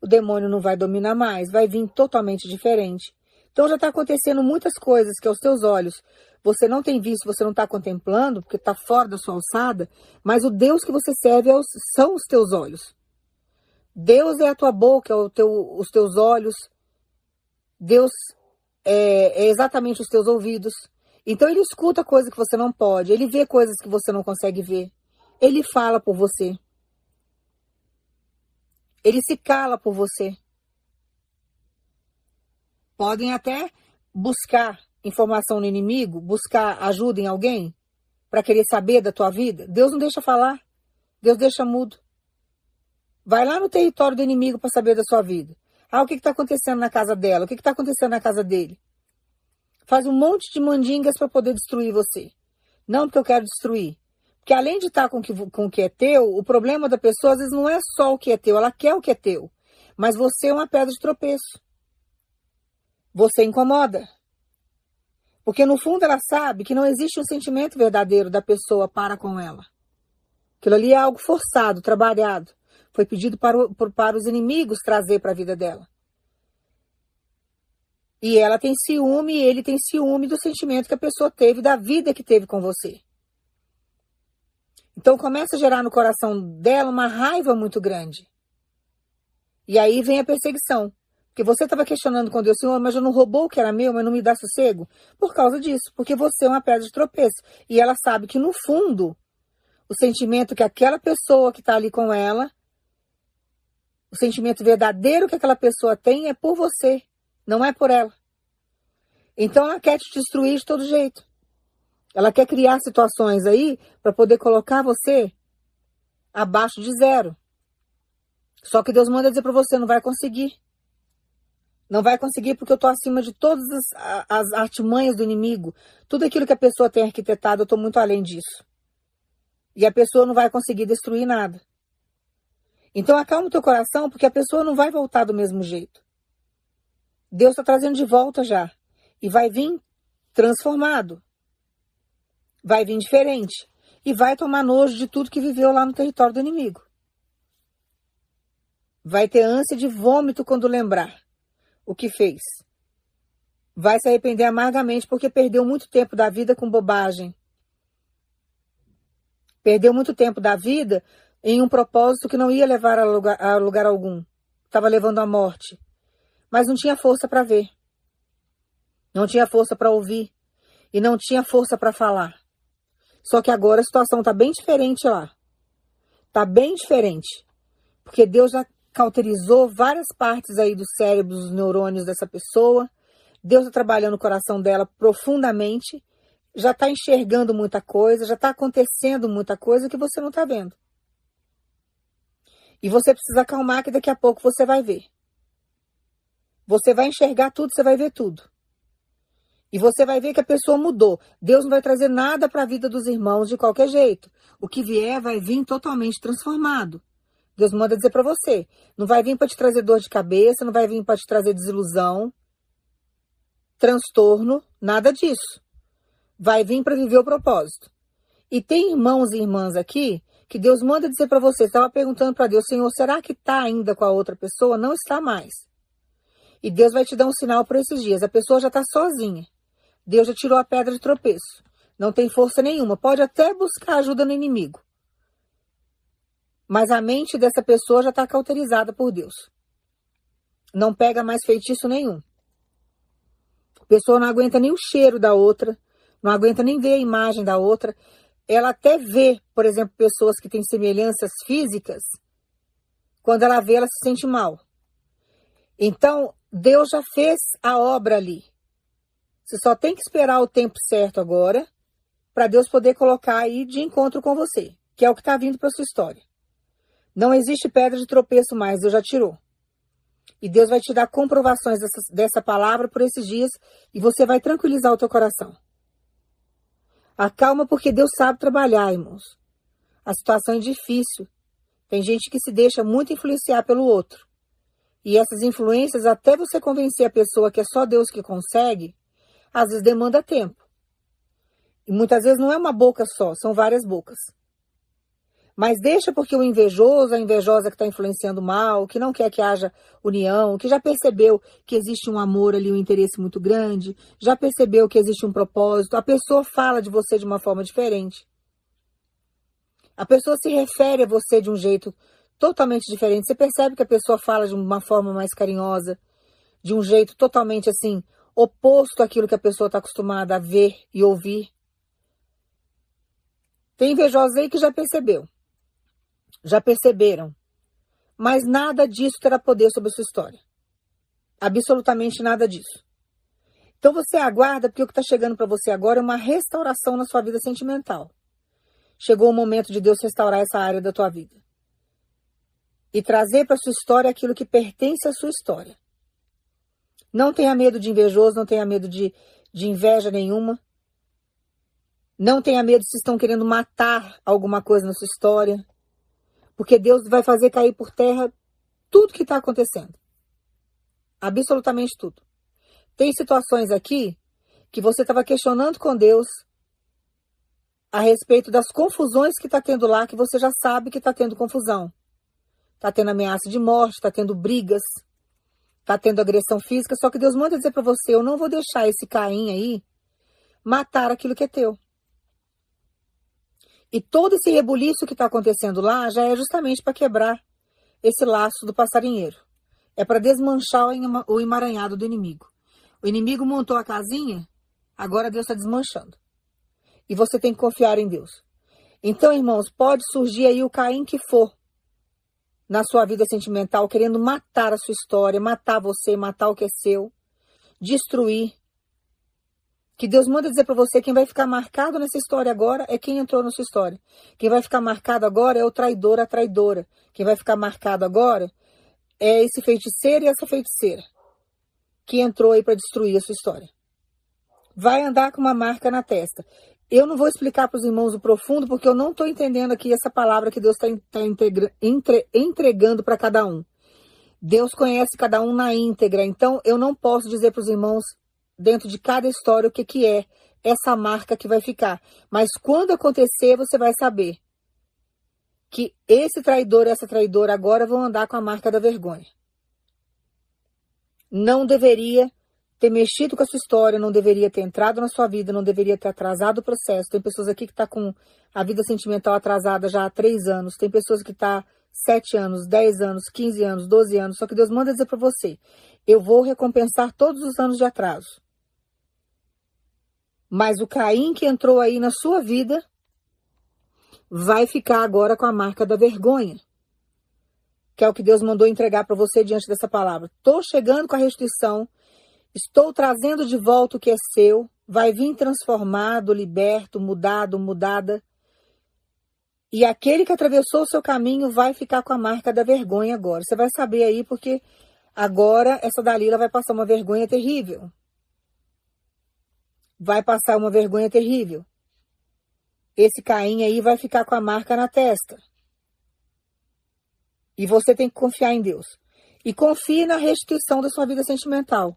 O demônio não vai dominar mais, vai vir totalmente diferente. Então já está acontecendo muitas coisas que aos teus olhos você não tem visto, você não está contemplando, porque está fora da sua alçada, mas o Deus que você serve é são os teus olhos. Deus é a tua boca, é teu, os teus olhos. Deus é, é exatamente os teus ouvidos. Então ele escuta coisas que você não pode, ele vê coisas que você não consegue ver. Ele fala por você. Ele se cala por você. Podem até buscar informação no inimigo, buscar ajuda em alguém para querer saber da tua vida. Deus não deixa falar. Deus deixa mudo. Vai lá no território do inimigo para saber da sua vida. Ah, o que está acontecendo na casa dela? O que está acontecendo na casa dele? Faz um monte de mandingas para poder destruir você. Não porque eu quero destruir, que além de estar com que, com o que é teu, o problema da pessoa às vezes não é só o que é teu, ela quer o que é teu. Mas você é uma pedra de tropeço. Você incomoda. Porque no fundo ela sabe que não existe um sentimento verdadeiro da pessoa para com ela. Aquilo ali é algo forçado, trabalhado. Foi pedido para, o, para os inimigos trazer para a vida dela. E ela tem ciúme e ele tem ciúme do sentimento que a pessoa teve, da vida que teve com você. Então começa a gerar no coração dela uma raiva muito grande. E aí vem a perseguição. Porque você estava questionando com Deus, Senhor, mas eu não roubou o que era meu, mas não me dá sossego? Por causa disso, porque você é uma pedra de tropeço. E ela sabe que no fundo, o sentimento que aquela pessoa que está ali com ela, o sentimento verdadeiro que aquela pessoa tem é por você, não é por ela. Então ela quer te destruir de todo jeito. Ela quer criar situações aí para poder colocar você abaixo de zero. Só que Deus manda dizer para você, não vai conseguir. Não vai conseguir porque eu estou acima de todas as, as, artimanhas do inimigo. Tudo aquilo que a pessoa tem arquitetado, eu estou muito além disso. E a pessoa não vai conseguir destruir nada. Então acalma o teu coração, porque a pessoa não vai voltar do mesmo jeito. Deus está trazendo de volta já. E vai vir transformado vai vir diferente e vai tomar nojo de tudo que viveu lá no território do inimigo. Vai ter ânsia de vômito quando lembrar o que fez. Vai se arrepender amargamente porque perdeu muito tempo da vida com bobagem. Perdeu muito tempo da vida em um propósito que não ia levar a lugar, a lugar algum. Estava levando à morte. Mas não tinha força para ver. Não tinha força para ouvir. E não tinha força para falar. Só que agora a situação está bem diferente lá. Está bem diferente. Porque Deus já cauterizou várias partes aí do cérebro, dos neurônios dessa pessoa. Deus está trabalhando o coração dela profundamente. Já está enxergando muita coisa, já está acontecendo muita coisa que você não está vendo. E você precisa acalmar que daqui a pouco você vai ver. Você vai enxergar tudo, você vai ver tudo. E você vai ver que a pessoa mudou. Deus não vai trazer nada para a vida dos irmãos de qualquer jeito. O que vier vai vir totalmente transformado. Deus manda dizer para você. Não vai vir para te trazer dor de cabeça, não vai vir para te trazer desilusão, transtorno, nada disso. vai vir para viver o propósito. E tem irmãos e irmãs aqui que Deus manda dizer para você, estava perguntando para Deus, Senhor, será que está ainda com a outra pessoa? Não está mais. E Deus vai te dar um sinal por esses dias. A pessoa já está sozinha. Deus já tirou a pedra de tropeço. Não tem força nenhuma. Pode até buscar ajuda no inimigo. Mas a mente dessa pessoa já está cauterizada por Deus. Não pega mais feitiço nenhum. A pessoa não aguenta nem o cheiro da outra, não aguenta nem ver a imagem da outra. Ela até vê, por exemplo, pessoas que têm semelhanças físicas, quando ela vê, ela se sente mal. Então, Deus já fez a obra ali. Você só tem que esperar o tempo certo agora para Deus poder colocar aí de encontro com você, que é o que está vindo para sua história. Não existe pedra de tropeço mais, Deus já tirou. E Deus vai te dar comprovações dessa, dessa palavra por esses dias e você vai tranquilizar o teu coração. Acalma porque Deus sabe trabalhar, irmãos. A situação é difícil. Tem gente que se deixa muito influenciar pelo outro. E essas influências, até você convencer a pessoa que é só Deus que consegue, às vezes demanda tempo. E muitas vezes não é uma boca só, são várias bocas. Mas deixa porque o invejoso, a invejosa que está influenciando mal, que não quer que haja união, que já percebeu que existe um amor ali, um interesse muito grande, já percebeu que existe um propósito, a pessoa fala de você de uma forma diferente. A pessoa se refere a você de um jeito totalmente diferente. Você percebe que a pessoa fala de uma forma mais carinhosa, de um jeito totalmente assim, oposto àquilo que a pessoa está acostumada a ver e ouvir. Tem invejosos aí que já percebeu já perceberam. Mas nada disso terá poder sobre a sua história. Absolutamente nada disso. Então você aguarda, porque o que está chegando para você agora é uma restauração na sua vida sentimental. Chegou o momento de Deus restaurar essa área da tua vida. E trazer para sua história aquilo que pertence à sua história. Não tenha medo de invejoso, não tenha medo de, de inveja nenhuma. Não tenha medo se estão querendo matar alguma coisa na sua história. Porque Deus vai fazer cair por terra tudo que está acontecendo. Absolutamente tudo. Tem situações aqui que você estava questionando com Deus a respeito das confusões que está tendo lá, que você já sabe que está tendo confusão. Está tendo ameaça de morte, está tendo brigas, está tendo agressão física, só que Deus manda dizer para você: eu não vou deixar esse Caim aí matar aquilo que é teu. E todo esse rebuliço que está acontecendo lá já é justamente para quebrar esse laço do passarinheiro. É para desmanchar o emaranhado do inimigo. O inimigo montou a casinha, agora Deus está desmanchando. E você tem que confiar em Deus. Então, irmãos, pode surgir aí o Caim que for na sua vida sentimental, querendo matar a sua história, matar você, matar o que é seu, destruir, que Deus manda dizer para você quem vai ficar marcado nessa história agora é quem entrou na sua história. Quem vai ficar marcado agora é o traidor, a traidora. Quem vai ficar marcado agora é esse feiticeiro e essa feiticeira que entrou aí para destruir a sua história. Vai andar com uma marca na testa. Eu não vou explicar para os irmãos o profundo, porque eu não estou entendendo aqui essa palavra que Deus está tá entregando para cada um. Deus conhece cada um na íntegra, então eu não posso dizer para os irmãos dentro de cada história o que, que é essa marca que vai ficar. Mas quando acontecer, você vai saber que esse traidor e essa traidora agora vão andar com a marca da vergonha. Não deveria ter mexido com a sua história, não deveria ter entrado na sua vida, não deveria ter atrasado o processo. Tem pessoas aqui que estão tá com a vida sentimental atrasada já há três anos, tem pessoas que estão tá sete anos, dez anos, quinze anos, doze anos. Só que Deus manda dizer para você: eu vou recompensar todos os anos de atraso. Mas o Caim que entrou aí na sua vida vai ficar agora com a marca da vergonha. Que é o que Deus mandou entregar para você diante dessa palavra. Estou chegando com a restituição, estou trazendo de volta o que é seu, vai vir transformado, liberto, mudado, mudada. E aquele que atravessou o seu caminho vai ficar com a marca da vergonha agora. Você vai saber aí, porque agora essa Dalila vai passar uma vergonha terrível vai passar uma vergonha terrível. Esse Caim aí vai ficar com a marca na testa. E você tem que confiar em Deus. E confie na restituição da sua vida sentimental.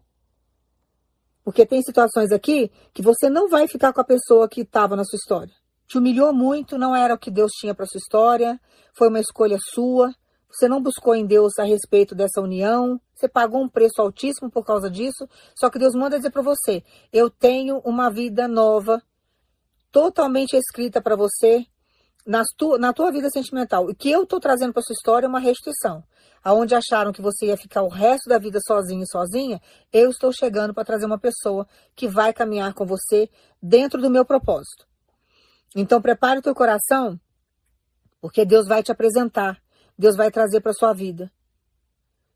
Porque tem situações aqui que você não vai ficar com a pessoa que estava na sua história. Te humilhou muito, não era o que Deus tinha para sua história, foi uma escolha sua. Você não buscou em Deus a respeito dessa união, você pagou um preço altíssimo por causa disso. Só que Deus manda dizer para você: eu tenho uma vida nova, totalmente escrita para você, na tua, na tua vida sentimental. E que eu estou trazendo para sua história é uma restituição. Aonde acharam que você ia ficar o resto da vida sozinho e sozinha, eu estou chegando para trazer uma pessoa que vai caminhar com você dentro do meu propósito. Então prepare o teu coração, porque Deus vai te apresentar Deus vai trazer para sua vida.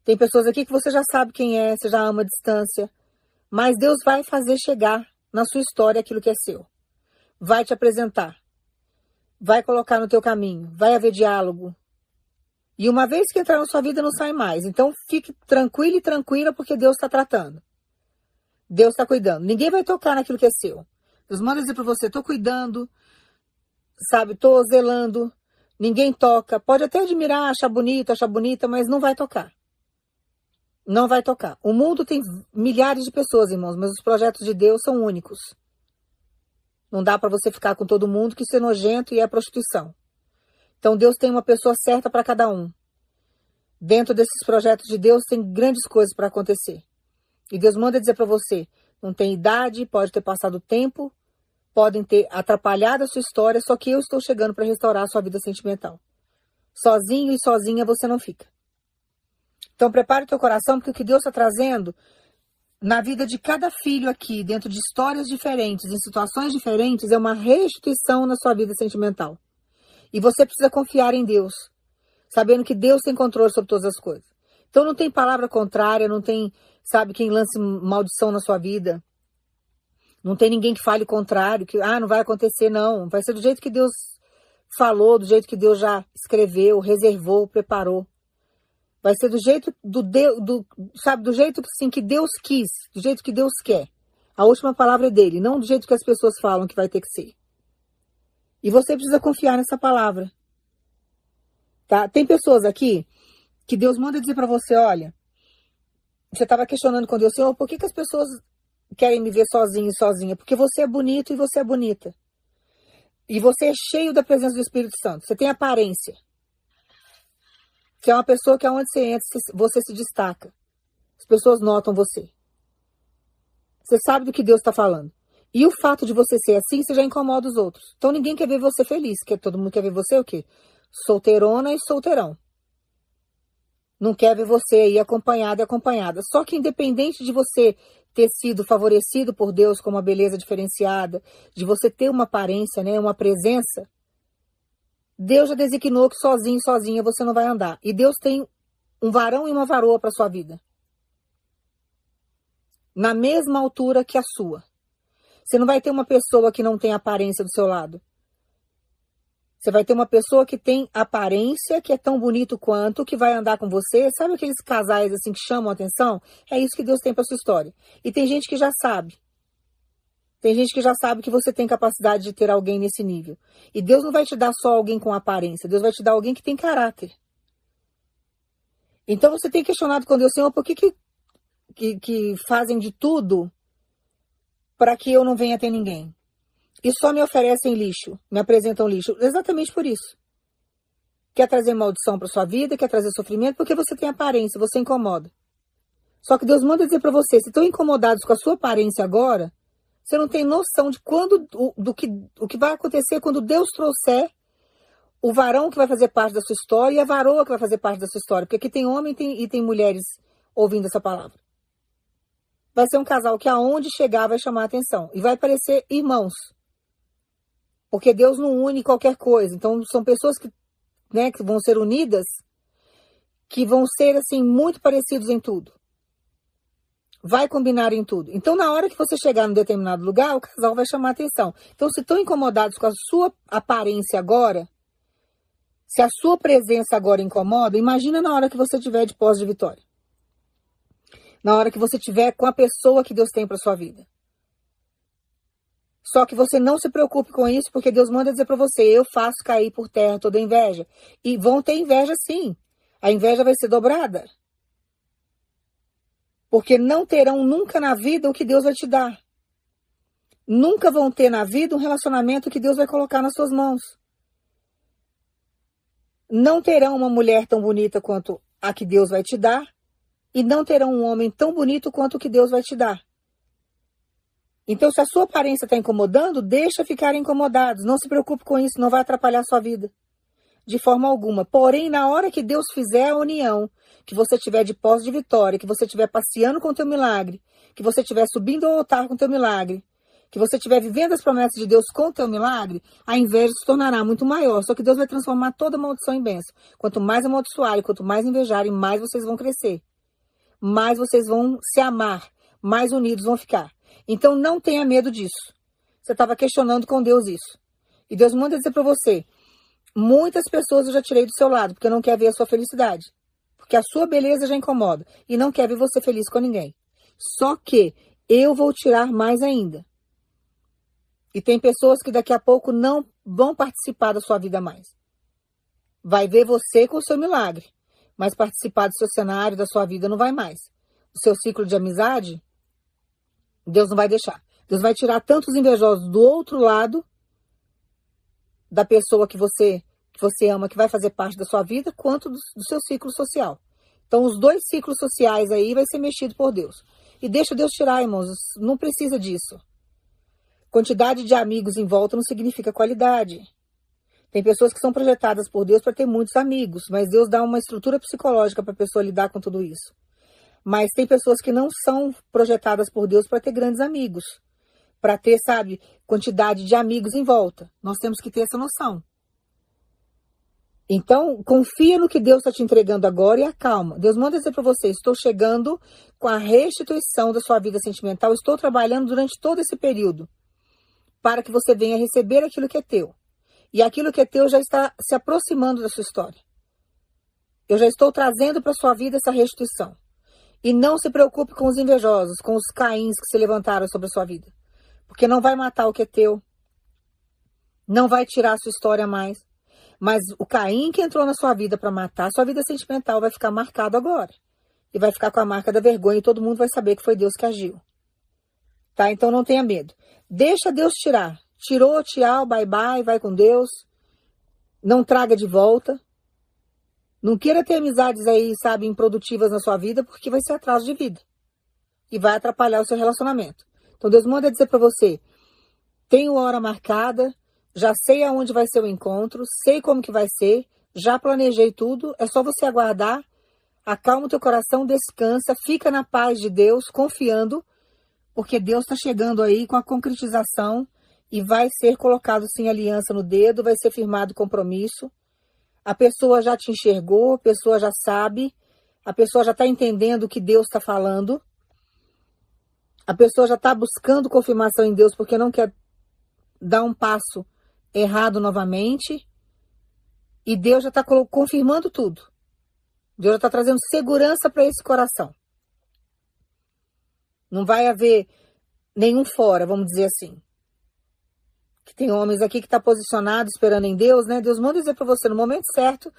Tem pessoas aqui que você já sabe quem é, você já ama a distância, mas Deus vai fazer chegar na sua história aquilo que é seu. Vai te apresentar. Vai colocar no teu caminho, vai haver diálogo. E uma vez que entrar na sua vida, não sai mais. Então fique tranquilo e tranquila, porque Deus está tratando. Deus está cuidando. Ninguém vai tocar naquilo que é seu. Deus manda dizer para você: estou cuidando, sabe, estou zelando, Ninguém toca. Pode até admirar, achar bonito, achar bonita, mas não vai tocar. Não vai tocar. O mundo tem milhares de pessoas, irmãos, mas os projetos de Deus são únicos. Não dá para você ficar com todo mundo, que isso é nojento e é prostituição. Então Deus tem uma pessoa certa para cada um. Dentro desses projetos de Deus tem grandes coisas para acontecer. E Deus manda dizer para você: não tem idade, pode ter passado tempo, podem ter atrapalhado a sua história, só que eu estou chegando para restaurar a sua vida sentimental. Sozinho e sozinha você não fica. Então prepare o teu coração, porque o que Deus está trazendo na vida de cada filho aqui, dentro de histórias diferentes, em situações diferentes, é uma restituição na sua vida sentimental. E você precisa confiar em Deus, sabendo que Deus tem controle sobre todas as coisas. Então não tem palavra contrária, não tem, sabe, quem lance maldição na sua vida. Não tem ninguém que fale o contrário, que ah, não vai acontecer, não. Vai ser do jeito que Deus falou, do jeito que Deus já escreveu, reservou, preparou. Vai ser do jeito do, do sabe, do jeito sim que Deus quis, do jeito que Deus quer. A última palavra é dele, não do jeito que as pessoas falam que vai ter que ser. E você precisa confiar nessa palavra. Tá? Tem pessoas aqui que Deus manda dizer para você, olha, você estava questionando com Deus, Senhor, por que, que as pessoas querem me ver sozinho e sozinha, porque você é bonito e você é bonita. E você é cheio da presença do Espírito Santo. Você tem aparência. Você é uma pessoa que aonde você entra, você se destaca. As pessoas notam você. Você sabe do que Deus está falando. E o fato de você ser assim, você já incomoda os outros. Então ninguém quer ver você feliz. Quer, todo mundo quer ver você o quê? Solteirona e solteirão. Não quer ver você aí acompanhada e acompanhada. Só que independente de você ter sido favorecido por Deus com uma beleza diferenciada, de você ter uma aparência, né, uma presença, Deus já designou que sozinho, sozinha você não vai andar. E Deus tem um varão e uma varoa para sua vida. Na mesma altura que a sua. Você não vai ter uma pessoa que não tem aparência do seu lado. Você vai ter uma pessoa que tem aparência, que é tão bonito quanto, que vai andar com você. Sabe aqueles casais assim que chamam a atenção? É isso que Deus tem para sua história. E tem gente que já sabe. Tem gente que já sabe que você tem capacidade de ter alguém nesse nível. E Deus não vai te dar só alguém com aparência, Deus vai te dar alguém que tem caráter. Então você tem questionado com Deus, Senhor, por que, que, que, que fazem de tudo para que eu não venha ter ninguém? E só me oferecem lixo, me apresentam lixo, exatamente por isso. Quer trazer maldição para sua vida, quer trazer sofrimento, porque você tem aparência, você incomoda. Só que Deus manda dizer para você, se estão incomodados com a sua aparência agora, você não tem noção de quando, do, que, o que vai acontecer quando Deus trouxer o varão que vai fazer parte da sua história e a varoa que vai fazer parte da sua história. Porque aqui tem homem tem, e tem mulheres ouvindo essa palavra. Vai ser um casal que aonde chegar vai chamar a atenção. E vai parecer irmãos. Porque Deus não une qualquer coisa. Então, são pessoas que, né, que vão ser unidas, que vão ser, assim, muito parecidos em tudo. Vai combinar em tudo. Então, na hora que você chegar num determinado lugar, o casal vai chamar atenção. Então, se estão incomodados com a sua aparência agora, se a sua presença agora incomoda, imagina na hora que você tiver de pós de vitória. Na hora que você tiver com a pessoa que Deus tem para sua vida. Só que você não se preocupe com isso, porque Deus manda dizer para você: eu faço cair por terra toda inveja. E vão ter inveja sim. A inveja vai ser dobrada. Porque não terão nunca na vida o que Deus vai te dar. Nunca vão ter na vida um relacionamento que Deus vai colocar nas suas mãos. Não terão uma mulher tão bonita quanto a que Deus vai te dar, e não terão um homem tão bonito quanto o que Deus vai te dar. Então, se a sua aparência está incomodando, deixa ficar incomodados. Não se preocupe com isso, não vai atrapalhar a sua vida. De forma alguma. Porém, na hora que Deus fizer a união, que você tiver de pós de vitória, que você estiver passeando com o teu milagre, que você estiver subindo ao altar com o teu milagre, que você estiver vivendo as promessas de Deus com o teu milagre, a inveja se tornará muito maior. Só que Deus vai transformar toda maldição em bênção. Quanto mais amaldiçoarem, quanto mais invejarem, mais vocês vão crescer. Mais vocês vão se amar, mais unidos vão ficar. Então não tenha medo disso. Você estava questionando com Deus isso. E Deus manda dizer para você: muitas pessoas eu já tirei do seu lado, porque não quer ver a sua felicidade. Porque a sua beleza já incomoda. E não quer ver você feliz com ninguém. Só que eu vou tirar mais ainda. E tem pessoas que daqui a pouco não vão participar da sua vida mais. Vai ver você com o seu milagre, mas participar do seu cenário, da sua vida, não vai mais. O seu ciclo de amizade Deus não vai deixar. Deus vai tirar tantos invejosos do outro lado da pessoa que você que você ama, que vai fazer parte da sua vida, quanto do, do seu ciclo social. Então, os dois ciclos sociais aí vai ser mexido por Deus. E deixa Deus tirar, irmãos. Não precisa disso. Quantidade de amigos em volta não significa qualidade. Tem pessoas que são projetadas por Deus para ter muitos amigos, mas Deus dá uma estrutura psicológica para a pessoa lidar com tudo isso. Mas tem pessoas que não são projetadas por Deus para ter grandes amigos, para ter, sabe, quantidade de amigos em volta. Nós temos que ter essa noção. Então, confia no que Deus está te entregando agora e acalma. Deus manda dizer para você: estou chegando com a restituição da sua vida sentimental, estou trabalhando durante todo esse período para que você venha receber aquilo que é teu. E aquilo que é teu já está se aproximando da sua história. Eu já estou trazendo para sua vida essa restituição. E não se preocupe com os invejosos, com os caíns que se levantaram sobre a sua vida. Porque não vai matar o que é teu. Não vai tirar a sua história mais. Mas o Caim que entrou na sua vida para matar, sua vida sentimental vai ficar marcado agora. E vai ficar com a marca da vergonha e todo mundo vai saber que foi Deus que agiu. Tá? Então não tenha medo. Deixa Deus tirar. Tirou, tchau, bye bye, vai com Deus. Não traga de volta. Não queira ter amizades aí, sabe, improdutivas na sua vida, porque vai ser atraso de vida. E vai atrapalhar o seu relacionamento. Então Deus manda dizer para você: tenho hora marcada, já sei aonde vai ser o encontro, sei como que vai ser, já planejei tudo, é só você aguardar, acalma o teu coração, descansa, fica na paz de Deus, confiando, porque Deus está chegando aí com a concretização e vai ser colocado sim aliança no dedo, vai ser firmado compromisso a pessoa já te enxergou, a pessoa já sabe, a pessoa já está entendendo o que Deus está falando, a pessoa já está buscando confirmação em Deus porque não quer dar um passo errado novamente, e Deus já está confirmando tudo. Deus já está trazendo segurança para esse coração. Não vai haver nenhum fora, vamos dizer assim que tem homens aqui que está posicionado esperando em Deus, né? Deus manda dizer para você no momento certo,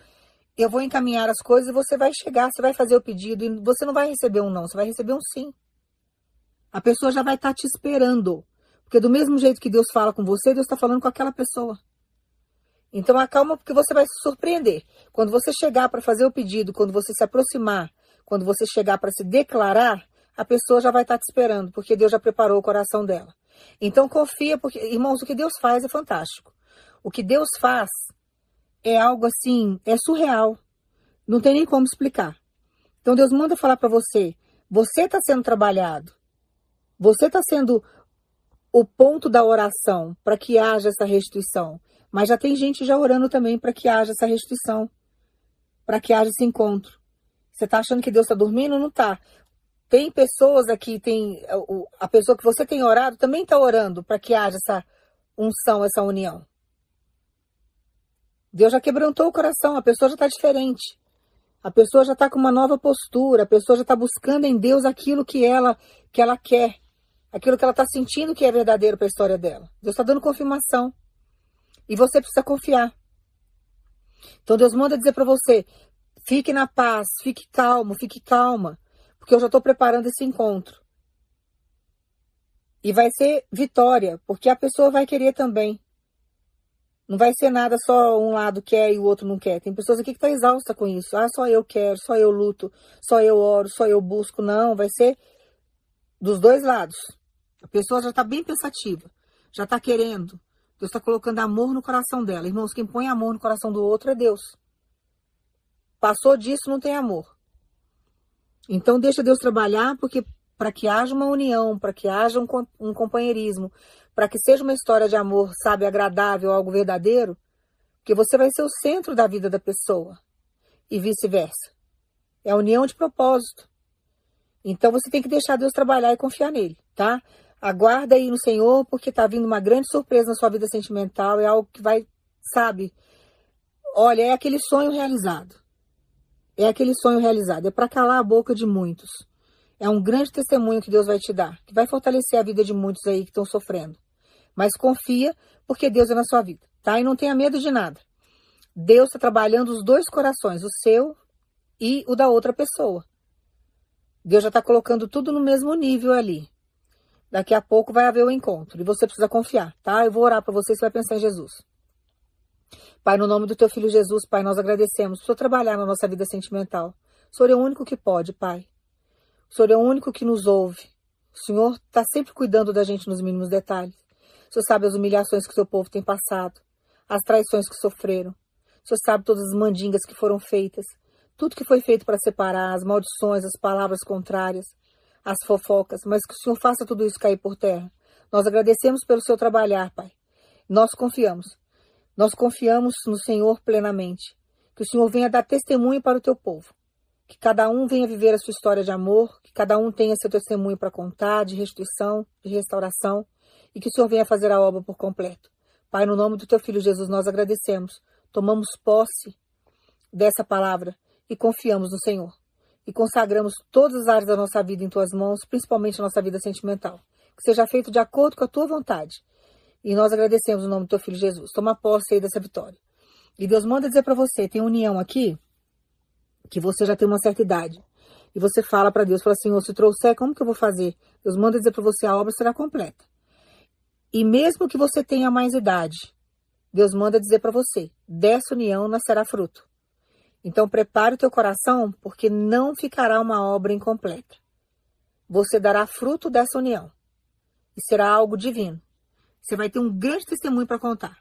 eu vou encaminhar as coisas e você vai chegar, você vai fazer o pedido e você não vai receber um não, você vai receber um sim. A pessoa já vai estar tá te esperando. Porque do mesmo jeito que Deus fala com você, Deus está falando com aquela pessoa. Então acalma porque você vai se surpreender. Quando você chegar para fazer o pedido, quando você se aproximar, quando você chegar para se declarar, a pessoa já vai estar tá te esperando, porque Deus já preparou o coração dela. Então confia, porque, irmãos, o que Deus faz é fantástico. O que Deus faz é algo assim, é surreal. Não tem nem como explicar. Então Deus manda falar para você: você está sendo trabalhado. Você está sendo o ponto da oração para que haja essa restituição. Mas já tem gente já orando também para que haja essa restituição, para que haja esse encontro. Você está achando que Deus está dormindo? Não está. Tem pessoas aqui, tem a pessoa que você tem orado também está orando para que haja essa unção, essa união. Deus já quebrantou o coração, a pessoa já está diferente. A pessoa já está com uma nova postura, a pessoa já está buscando em Deus aquilo que ela, que ela quer, aquilo que ela está sentindo que é verdadeiro para a história dela. Deus está dando confirmação. E você precisa confiar. Então Deus manda dizer para você: fique na paz, fique calmo, fique calma. Porque eu já estou preparando esse encontro. E vai ser vitória, porque a pessoa vai querer também. Não vai ser nada só um lado quer e o outro não quer. Tem pessoas aqui que estão tá exausta com isso. Ah, só eu quero, só eu luto, só eu oro, só eu busco. Não, vai ser dos dois lados. A pessoa já está bem pensativa, já está querendo. Deus está colocando amor no coração dela. Irmãos, quem põe amor no coração do outro é Deus. Passou disso, não tem amor. Então deixa Deus trabalhar, porque para que haja uma união, para que haja um, um companheirismo, para que seja uma história de amor, sabe, agradável, algo verdadeiro, que você vai ser o centro da vida da pessoa e vice-versa. É a união de propósito. Então você tem que deixar Deus trabalhar e confiar nele, tá? Aguarda aí no Senhor, porque tá vindo uma grande surpresa na sua vida sentimental, é algo que vai, sabe? Olha, é aquele sonho realizado. É aquele sonho realizado, é para calar a boca de muitos. É um grande testemunho que Deus vai te dar, que vai fortalecer a vida de muitos aí que estão sofrendo. Mas confia, porque Deus é na sua vida, tá? E não tenha medo de nada. Deus está trabalhando os dois corações, o seu e o da outra pessoa. Deus já está colocando tudo no mesmo nível ali. Daqui a pouco vai haver o um encontro e você precisa confiar, tá? Eu vou orar para você e você vai pensar em Jesus. Pai, no nome do teu filho Jesus, Pai, nós agradecemos por trabalhar na nossa vida sentimental. O Senhor é o único que pode, Pai. O Senhor é o único que nos ouve. O Senhor está sempre cuidando da gente nos mínimos detalhes. O Senhor sabe as humilhações que o seu povo tem passado, as traições que sofreram. O Senhor sabe todas as mandingas que foram feitas, tudo que foi feito para separar, as maldições, as palavras contrárias, as fofocas, mas que o Senhor faça tudo isso cair por terra. Nós agradecemos pelo seu trabalhar, Pai. Nós confiamos nós confiamos no Senhor plenamente. Que o Senhor venha dar testemunho para o teu povo. Que cada um venha viver a sua história de amor, que cada um tenha seu testemunho para contar, de restituição, de restauração, e que o Senhor venha fazer a obra por completo. Pai, no nome do teu filho Jesus, nós agradecemos. Tomamos posse dessa palavra e confiamos no Senhor. E consagramos todas as áreas da nossa vida em tuas mãos, principalmente a nossa vida sentimental. Que seja feito de acordo com a tua vontade e nós agradecemos o nome do teu filho Jesus. Toma posse aí dessa vitória. E Deus manda dizer para você, tem união aqui, que você já tem uma certa idade. E você fala para Deus, fala assim, se trouxer, como que eu vou fazer? Deus manda dizer para você, a obra será completa. E mesmo que você tenha mais idade, Deus manda dizer para você, dessa união nascerá fruto. Então prepare o teu coração, porque não ficará uma obra incompleta. Você dará fruto dessa união. E será algo divino. Você vai ter um grande testemunho para contar.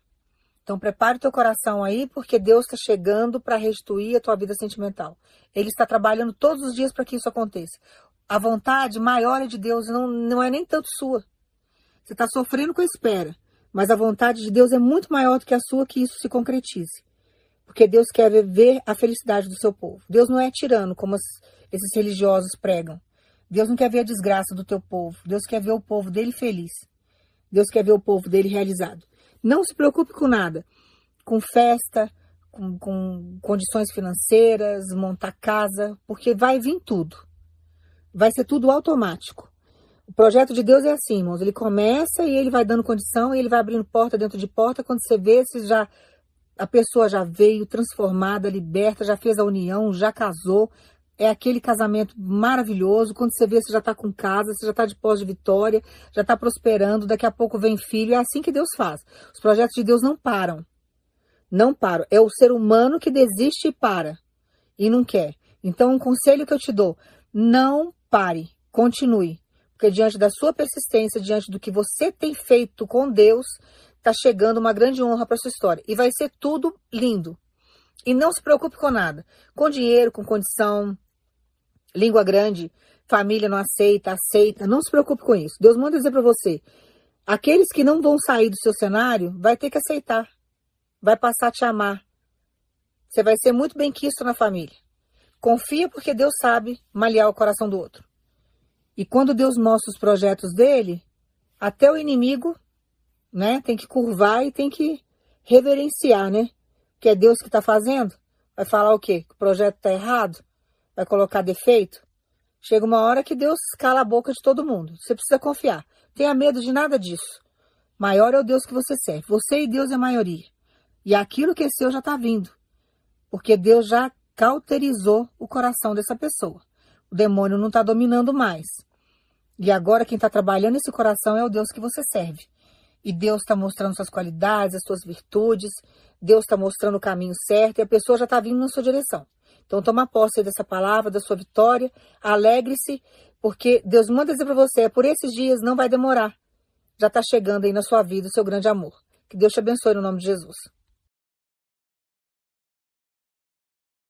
Então prepare o teu coração aí, porque Deus está chegando para restituir a tua vida sentimental. Ele está trabalhando todos os dias para que isso aconteça. A vontade maior é de Deus, não, não é nem tanto sua. Você está sofrendo com a espera, mas a vontade de Deus é muito maior do que a sua, que isso se concretize. Porque Deus quer ver a felicidade do seu povo. Deus não é tirano, como esses religiosos pregam. Deus não quer ver a desgraça do teu povo. Deus quer ver o povo dele feliz. Deus quer ver o povo dele realizado. Não se preocupe com nada, com festa, com, com condições financeiras, montar casa, porque vai vir tudo. Vai ser tudo automático. O projeto de Deus é assim, irmãos. Ele começa e ele vai dando condição e ele vai abrindo porta dentro de porta. Quando você vê, se já a pessoa já veio transformada, liberta, já fez a união, já casou, é aquele casamento maravilhoso. Quando você vê, você já está com casa, você já está de pós de vitória, já está prosperando, daqui a pouco vem filho. É assim que Deus faz. Os projetos de Deus não param. Não param. É o ser humano que desiste e para. E não quer. Então, um conselho que eu te dou: não pare, continue. Porque diante da sua persistência, diante do que você tem feito com Deus, está chegando uma grande honra para sua história. E vai ser tudo lindo. E não se preocupe com nada. Com dinheiro, com condição, língua grande, família não aceita, aceita. Não se preocupe com isso. Deus manda dizer para você: aqueles que não vão sair do seu cenário, vai ter que aceitar. Vai passar a te amar. Você vai ser muito bem quisto na família. Confia porque Deus sabe malhar o coração do outro. E quando Deus mostra os projetos dele, até o inimigo, né, tem que curvar e tem que reverenciar, né? Que é Deus que está fazendo. Vai falar o quê? Que o projeto está errado? Vai colocar defeito? Chega uma hora que Deus cala a boca de todo mundo. Você precisa confiar. Tenha medo de nada disso. Maior é o Deus que você serve. Você e Deus é maioria. E aquilo que é seu já está vindo. Porque Deus já cauterizou o coração dessa pessoa. O demônio não está dominando mais. E agora quem está trabalhando esse coração é o Deus que você serve. E Deus está mostrando suas qualidades, as suas virtudes. Deus está mostrando o caminho certo e a pessoa já está vindo na sua direção. Então toma posse dessa palavra, da sua vitória. Alegre-se, porque Deus manda dizer para você, é por esses dias, não vai demorar. Já está chegando aí na sua vida o seu grande amor. Que Deus te abençoe no nome de Jesus.